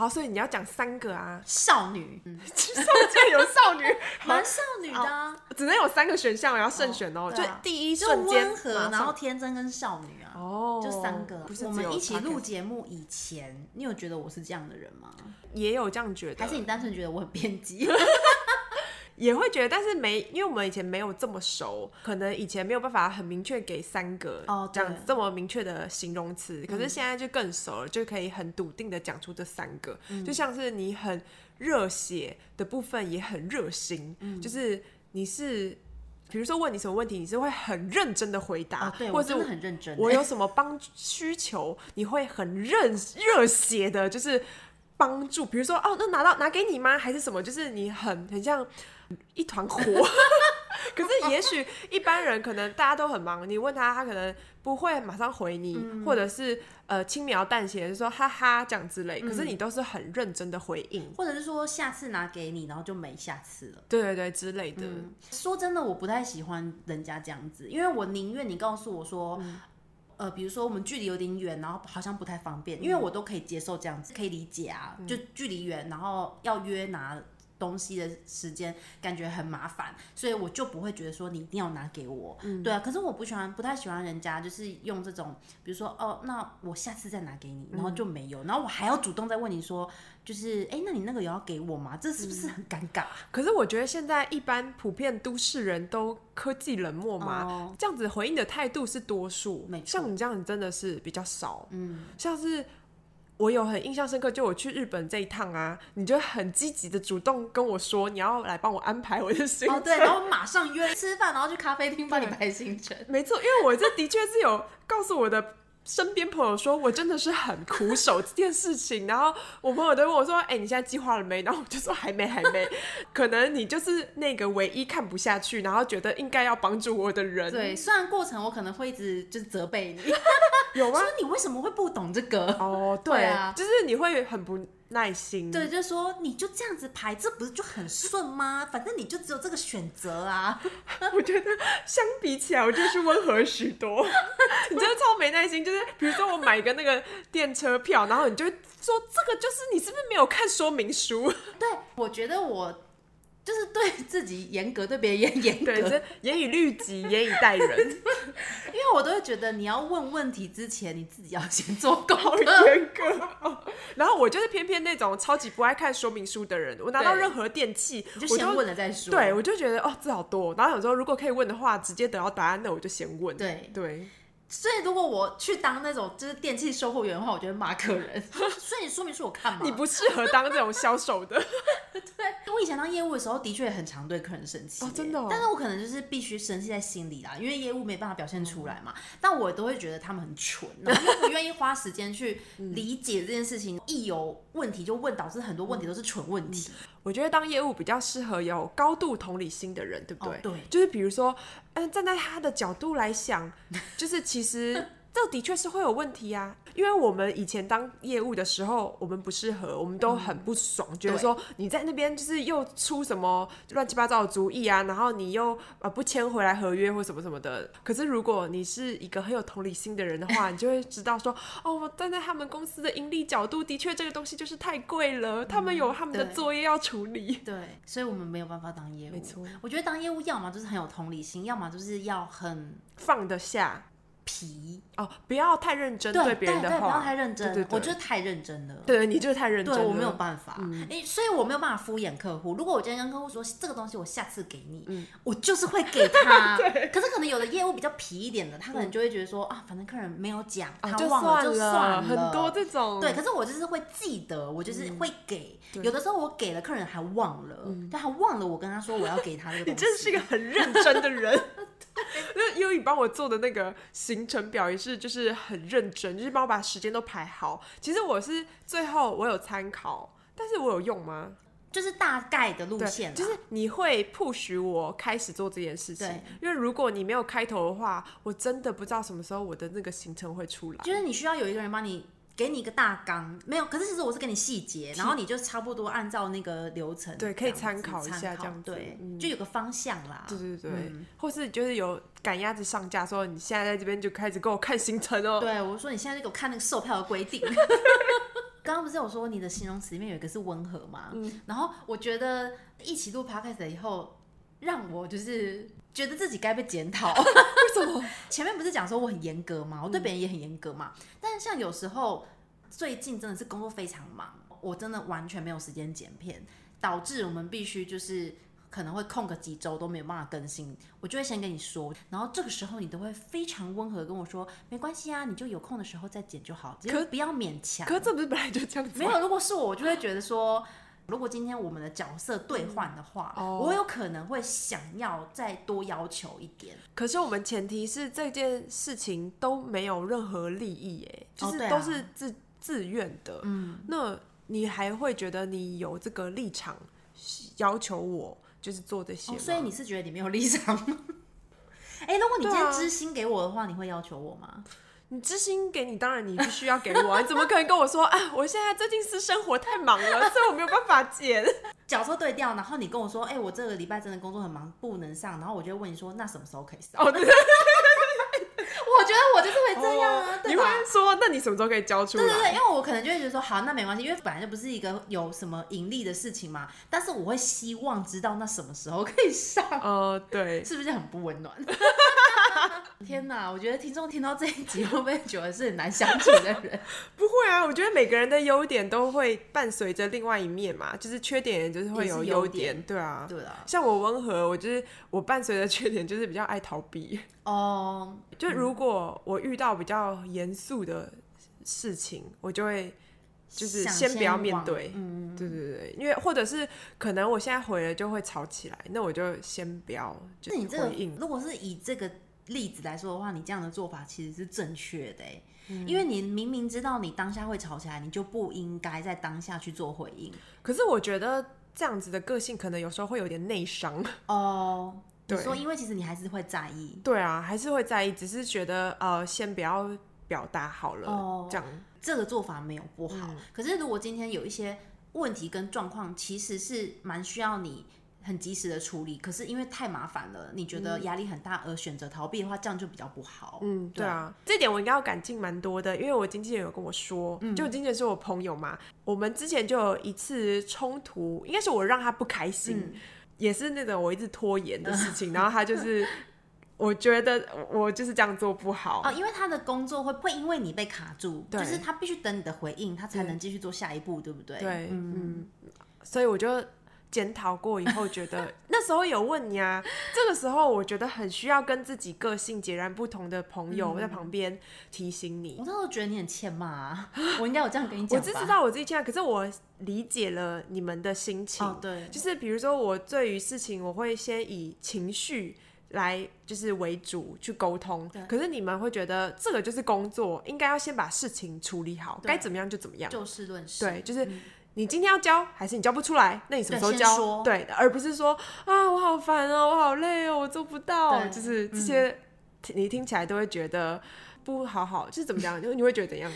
好，所以你要讲三个啊，少女，嗯，上届有少女，[laughs] 蛮少女的，啊，只能有三个选项，我要慎选哦，喔，就第一瞬间温和，然后天真跟少女啊，哦，就三个。不是我们一起录节目以前，你有觉得我是这样的人吗？也有这样觉得，还是你单纯觉得我很偏激？[laughs] [laughs] 也会觉得，但是没，因为我们以前没有这么熟，可能以前没有办法很明确给三个这样这么明确的形容词。可是现在就更熟了，就可以很笃定的讲出这三个。嗯、就像是你很热血的部分，也很热心。嗯、就是你是，比如说问你什么问题，你是会很认真的回答，哦、对，或者很认真。我有什么帮需求，你会很热热血的，就是帮助。比如说哦，那拿到拿给你吗？还是什么？就是你很很像。一团火，[laughs] 可是也许一般人可能大家都很忙，你问他，他可能不会马上回你，嗯、或者是呃轻描淡写就说哈哈这样之类。可是你都是很认真的回应，或者是说下次拿给你，然后就没下次了。对对对，之类的、嗯。说真的，我不太喜欢人家这样子，因为我宁愿你告诉我说，嗯、呃，比如说我们距离有点远，然后好像不太方便，嗯、因为我都可以接受这样子，可以理解啊，嗯、就距离远，然后要约拿。东西的时间感觉很麻烦，所以我就不会觉得说你一定要拿给我，嗯、对啊。可是我不喜欢，不太喜欢人家就是用这种，比如说哦，那我下次再拿给你，然后就没有，嗯、然后我还要主动再问你说，就是哎，那你那个有要给我吗？这是不是很尴尬？嗯、可是我觉得现在一般普遍都市人都科技冷漠嘛，哦、这样子回应的态度是多数，没。像你这样子真的是比较少，嗯，像是。我有很印象深刻，就我去日本这一趟啊，你就很积极的主动跟我说你要来帮我安排我的行程，哦，对，然后马上约吃饭，然后去咖啡厅帮你排行程。[laughs] 没错，因为我这的确是有告诉我的。身边朋友说我真的是很苦手这件事情，然后我朋友都问我说：“哎、欸，你现在计划了没？”然后我就说：“还没，还没。” [laughs] 可能你就是那个唯一看不下去，然后觉得应该要帮助我的人。对，虽然过程我可能会一直就是责备你，有吗？[laughs] 说你为什么会不懂这个？哦，对，对啊，就是你会很不。耐心，对，就说你就这样子排，这不是就很顺吗？[laughs] 反正你就只有这个选择啊。[laughs] 我觉得相比起来，我就是温和许多。[laughs] 你真的超没耐心，就是比如说我买一个那个电车票，然后你就说这个就是你是不是没有看说明书？对，我觉得我就是对自己严格，对别人也严格，严以律己，严以待人。[laughs] 因为我都会觉得，你要问问题之前，你自己要先做功课。严格、哦。然后我就是偏偏那种超级不爱看说明书的人，我拿到任何电器，我就先问了再说。对，我就觉得哦，字好多。然后有时候如果可以问的话，直接得到答案，那我就先问。对对。所以如果我去当那种就是电器售货员的话，我就会骂客人。[laughs] 所以你说明书我看嘛。你不适合当这种销售的。[laughs] 对，我以前当业务的时候，的确很常对客人生气。哦，真的哦。但是我可能就是必须生气在心里啦，因为业务没办法表现出来嘛。但我都会觉得他们很蠢，[laughs] 然后又不愿意花时间去理解这件事情。一有问题就问，导致很多问题都是蠢问题。我觉得当业务比较适合有高度同理心的人，对不对？哦、对，就是比如说，嗯，站在他的角度来想，就是其实。这的确是会有问题啊，因为我们以前当业务的时候，我们不适合，我们都很不爽，嗯、觉得说你在那边就是又出什么乱七八糟的主意啊，然后你又啊不签回来合约或什么什么的。可是如果你是一个很有同理心的人的话，[laughs] 你就会知道说，哦，我站在他们公司的盈利角度，的确这个东西就是太贵了，嗯、他们有他们的作业要处理。对，所以我们没有办法当业务。没错，我觉得当业务要么就是很有同理心，要么就是要很放得下。皮哦，不要太认真对别人的话，不要太认真。对对对，我就是太认真了。对，你就是太认真了。对，我没有办法，嗯欸，所以我没有办法敷衍客户。如果我今天跟客户说这个东西，我下次给你，嗯，我就是会给他。[laughs] 可是可能有的业务比较皮一点的，他可能就会觉得说啊，反正客人没有讲，他忘了就算了。很多这种。对，可是我就是会记得，我就是会给。有的时候我给了，客人还忘了，但他忘了我跟他说我要给他这个东西。你真是一个很认真的人。[laughs] [laughs] 那优宇帮我做的那个行程表也是，就是很认真，就是帮我把时间都排好。其实我是最后我有参考，但是我有用吗？就是大概的路线，就是你会 push 我开始做这件事情。对，因为如果你没有开头的话，我真的不知道什么时候我的那个行程会出来。就是你需要有一个人帮你。给你一个大纲，没有，可是其实我是给你细节，然后你就差不多按照那个流程，对，可以参考一下这样子，对，嗯、就有个方向啦。对对对，嗯、或是就是有赶鸭子上架，说你现在在这边就开始给我看行程哦。对，我说你现在就给我看那个售票的规定。[laughs] 刚刚不是有说你的形容词里面有一个是温和吗？嗯，然后我觉得一起录 podcast 以后，让我就是。觉得自己该被检讨，[laughs] 为什么？前面不是讲说我很严格吗？我对别人也很严格嘛。嗯、但是像有时候，最近真的是工作非常忙，我真的完全没有时间剪片，导致我们必须就是可能会空个几周都没有办法更新。我就会先跟你说，然后这个时候你都会非常温和跟我说，没关系啊，你就有空的时候再剪就好，可不要勉强。可这不是本来就这样子？没有，如果是我，我就会觉得说。如果今天我们的角色兑换的话，嗯 oh. 我有可能会想要再多要求一点。可是我们前提是这件事情都没有任何利益，哎，就是都是自、oh, 自愿的。嗯，那你还会觉得你有这个立场要求我就是做这些？Oh, 所以你是觉得你没有立场吗？[laughs] 哎、欸，如果你今天知心给我的话，啊、你会要求我吗？你知心给你，当然你必须要给我啊！你怎么可能跟我说啊？[laughs] 我现在最近私生活太忙了，[laughs] 所以我没有办法剪。[laughs] 角色对调，然后你跟我说，哎、欸，我这个礼拜真的工作很忙，不能上。然后我就问你说，那什么时候可以上？哦，对。我觉得我就是会这样啊，哦、对吧？你会说，那你什么时候可以交出来？对对对，因为我可能就会觉得说，好，那没关系，因为本来就不是一个有什么盈利的事情嘛。但是我会希望知道那什么时候可以上。呃，对，是不是很不温暖？[laughs] 天哪，我觉得听众听到这一集会不会觉得是很难相处的人？[laughs] 不会啊，我觉得每个人的优点都会伴随着另外一面嘛，就是缺点就是会有优点，对啊，对啊。像我温和，我就是我伴随的缺点就是比较爱逃避。哦，就如果我遇到比较严肃的事情，嗯、我就会就是先不要面对。嗯，对对对，因为或者是可能我现在回了就会吵起来，那我就先不要就回应。那你这个，如果是以这个。例子来说的话，你这样的做法其实是正确的，嗯，因为你明明知道你当下会吵起来，你就不应该在当下去做回应。可是我觉得这样子的个性，可能有时候会有点内伤 [laughs] 哦。对，说因为其实你还是会在意，对啊，还是会在意，只是觉得呃，先不要表达好了，哦，这样这个做法没有不好。嗯，可是如果今天有一些问题跟状况，其实是蛮需要你。很及时的处理，可是因为太麻烦了，你觉得压力很大而选择逃避的话，这样就比较不好。嗯，对啊，这点我应该要改进蛮多的，因为我经纪人有跟我说，嗯、就经纪人是我朋友嘛，我们之前就有一次冲突，应该是我让他不开心，嗯、也是那种我一直拖延的事情，[laughs] 然后他就是。我觉得我就是这样做不好哦，因为他的工作会会因为你被卡住，就是他必须等你的回应，他才能继续做下一步，对不对？对，嗯，所以我就检讨过以后，觉得 [laughs] 那时候有问你啊，这个时候我觉得很需要跟自己个性截然不同的朋友在旁边提醒你。我那时候觉得你很欠骂啊，[laughs] 我应该有这样跟你讲。我只知道我自己欠骂，可是我理解了你们的心情。对，就是比如说我对于事情，我会先以情绪。来就是为主去沟通，可是你们会觉得这个就是工作，应该要先把事情处理好，该怎么样就怎么样，就事论事。对，就是你今天要交，还是你交不出来，那你什么时候交？对，而不是说啊，我好烦哦，我好累哦，我做不到，就是这些你听起来都会觉得不好好，就是怎么讲，就你会觉得怎样？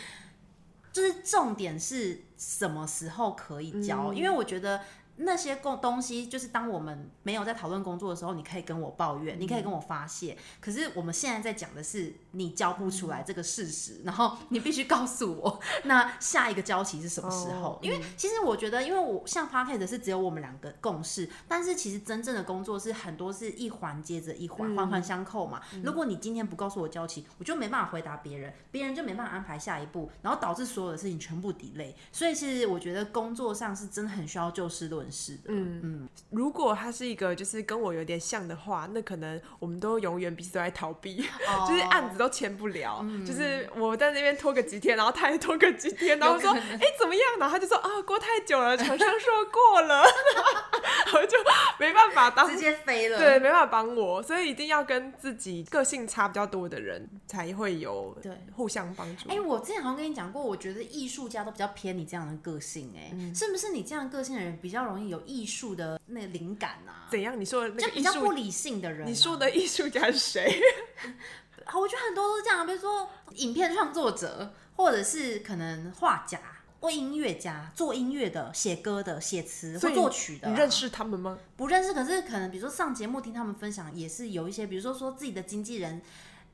就是重点是什么时候可以交？因为我觉得。那些共东西，就是当我们没有在讨论工作的时候，你可以跟我抱怨，你可以跟我发泄。可是我们现在在讲的是你交不出来这个事实，然后你必须告诉我，[laughs] 那下一个交期是什么时候？因为其实我觉得，因为我像 Podcast 是只有我们两个共事，但是其实真正的工作是很多是一环接着一环，环环相扣嘛。如果你今天不告诉我交期，我就没办法回答别人，别人就没办法安排下一步，然后导致所有的事情全部 delay。所以其实我觉得工作上是真的很需要就事论事的。嗯。嗯，如果他是一个就是跟我有点像的话，那可能我们都永远彼此都在逃避，哦、[laughs] 就是案子都签不了。嗯、就是我在那边拖个几天，然后他也拖个几天，[laughs] 然后说哎、欸、怎么样？然后他就说啊过太久了，厂商说过了，[laughs] 我就没办法当直接飞了，对，没办法帮我，所以一定要跟自己个性差比较多的人才会有对。互相帮助。哎、欸，我之前好像跟你讲过，我觉得艺术家都比较偏你这样的个性、欸，哎、嗯，是不是你这样个性的人比较容易有艺？艺术的那个灵感啊？怎样？你说的那比较不理性的人、啊？你说的艺术家是谁？[laughs] 啊我觉得很多都是这样，比如说影片创作者，或者是可能画家或音乐家，做音乐的、写歌的、写词或作曲的、啊。你认识他们吗？不认识，可是可能比如说上节目听他们分享，也是有一些，比如说说自己的经纪人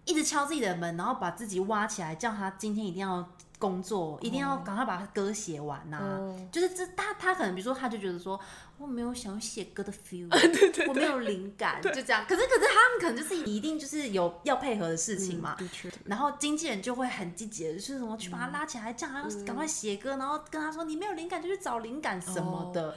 一直敲自己的门，然后把自己挖起来，叫他今天一定要。工作一定要赶快把他歌写完呐、就是这他他可能比如说他就觉得说我没有想要写歌的 feel，[laughs] 对对对，我没有灵感，就这样。可是可是他们可能就是一定就是有要配合的事情嘛，嗯、然后经纪人就会很积极的，就是什么去把他拉起来，叫他赶快写歌，然后跟他说你没有灵感就去找灵感什么的，哦、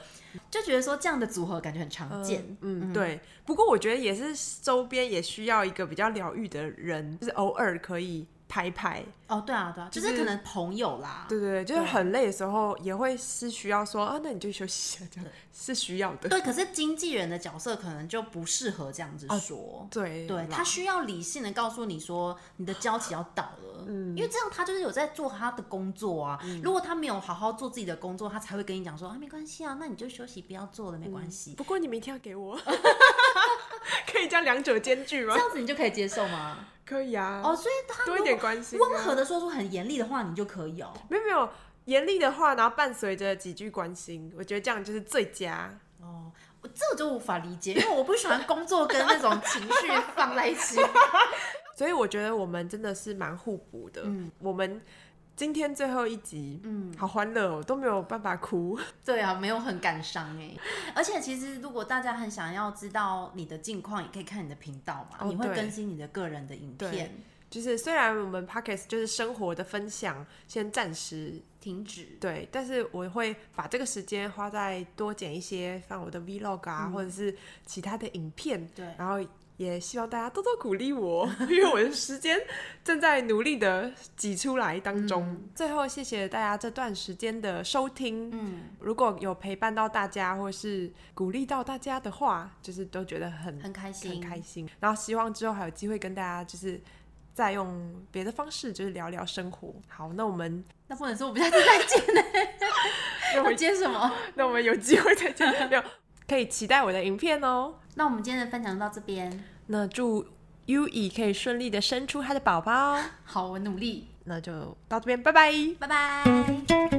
就觉得说这样的组合感觉很常见。嗯，嗯。对。不过我觉得也是周边也需要一个比较疗愈的人，就是偶尔可以。拍拍。哦，对啊，对啊，就是可能朋友啦，对对对，就是很累的时候也会是需要说啊，那你就休息一下，这样是需要的。对，可是经纪人的角色可能就不适合这样子说，对对，他需要理性的告诉你说你的交期要到了，嗯，因为这样他就是有在做他的工作啊。如果他没有好好做自己的工作，他才会跟你讲说啊，没关系啊，那你就休息，不要做了，没关系。不过你明天要给我，[laughs] [laughs] [laughs] [laughs] 可以将两者兼具吗？这样子你就可以接受吗？可以啊，哦，所以他多一点关心，温和的说出很严厉的话，你就可以哦。没有没有，严厉的话，然后伴随着几句关心，我觉得这样就是最佳。哦，我这个就无法理解，因为我不喜欢工作跟那种情绪放在一起。[laughs] 所以我觉得我们真的是蛮互补的。嗯，我们。今天最后一集，嗯，好欢乐哦，都没有办法哭。对啊，没有很感伤哎。而且其实，如果大家很想要知道你的近况，也可以看你的频道嘛，哦、你会更新你的个人的影片。就是虽然我们 Podcast 就是生活的分享，先暂时停止，对，但是我会把这个时间花在多剪一些放我的 Vlog 啊，嗯、或者是其他的影片，对，然后。也希望大家多多鼓励我，[laughs] 因为我的时间正在努力的挤出来当中。嗯、最后，谢谢大家这段时间的收听。嗯，如果有陪伴到大家，或是鼓励到大家的话，就是都觉得很很开心，很开心。然后希望之后还有机会跟大家，就是再用别的方式，就是聊聊生活。好，那我们那不能说我们下次再见呢？[laughs] 要接什么？那我们有机会再见没有？可以期待我的影片哦。那我们今天的分享到这边。那祝 Yui 可以顺利的生出他的宝宝。好，我努力。那就到这边，拜拜，拜拜。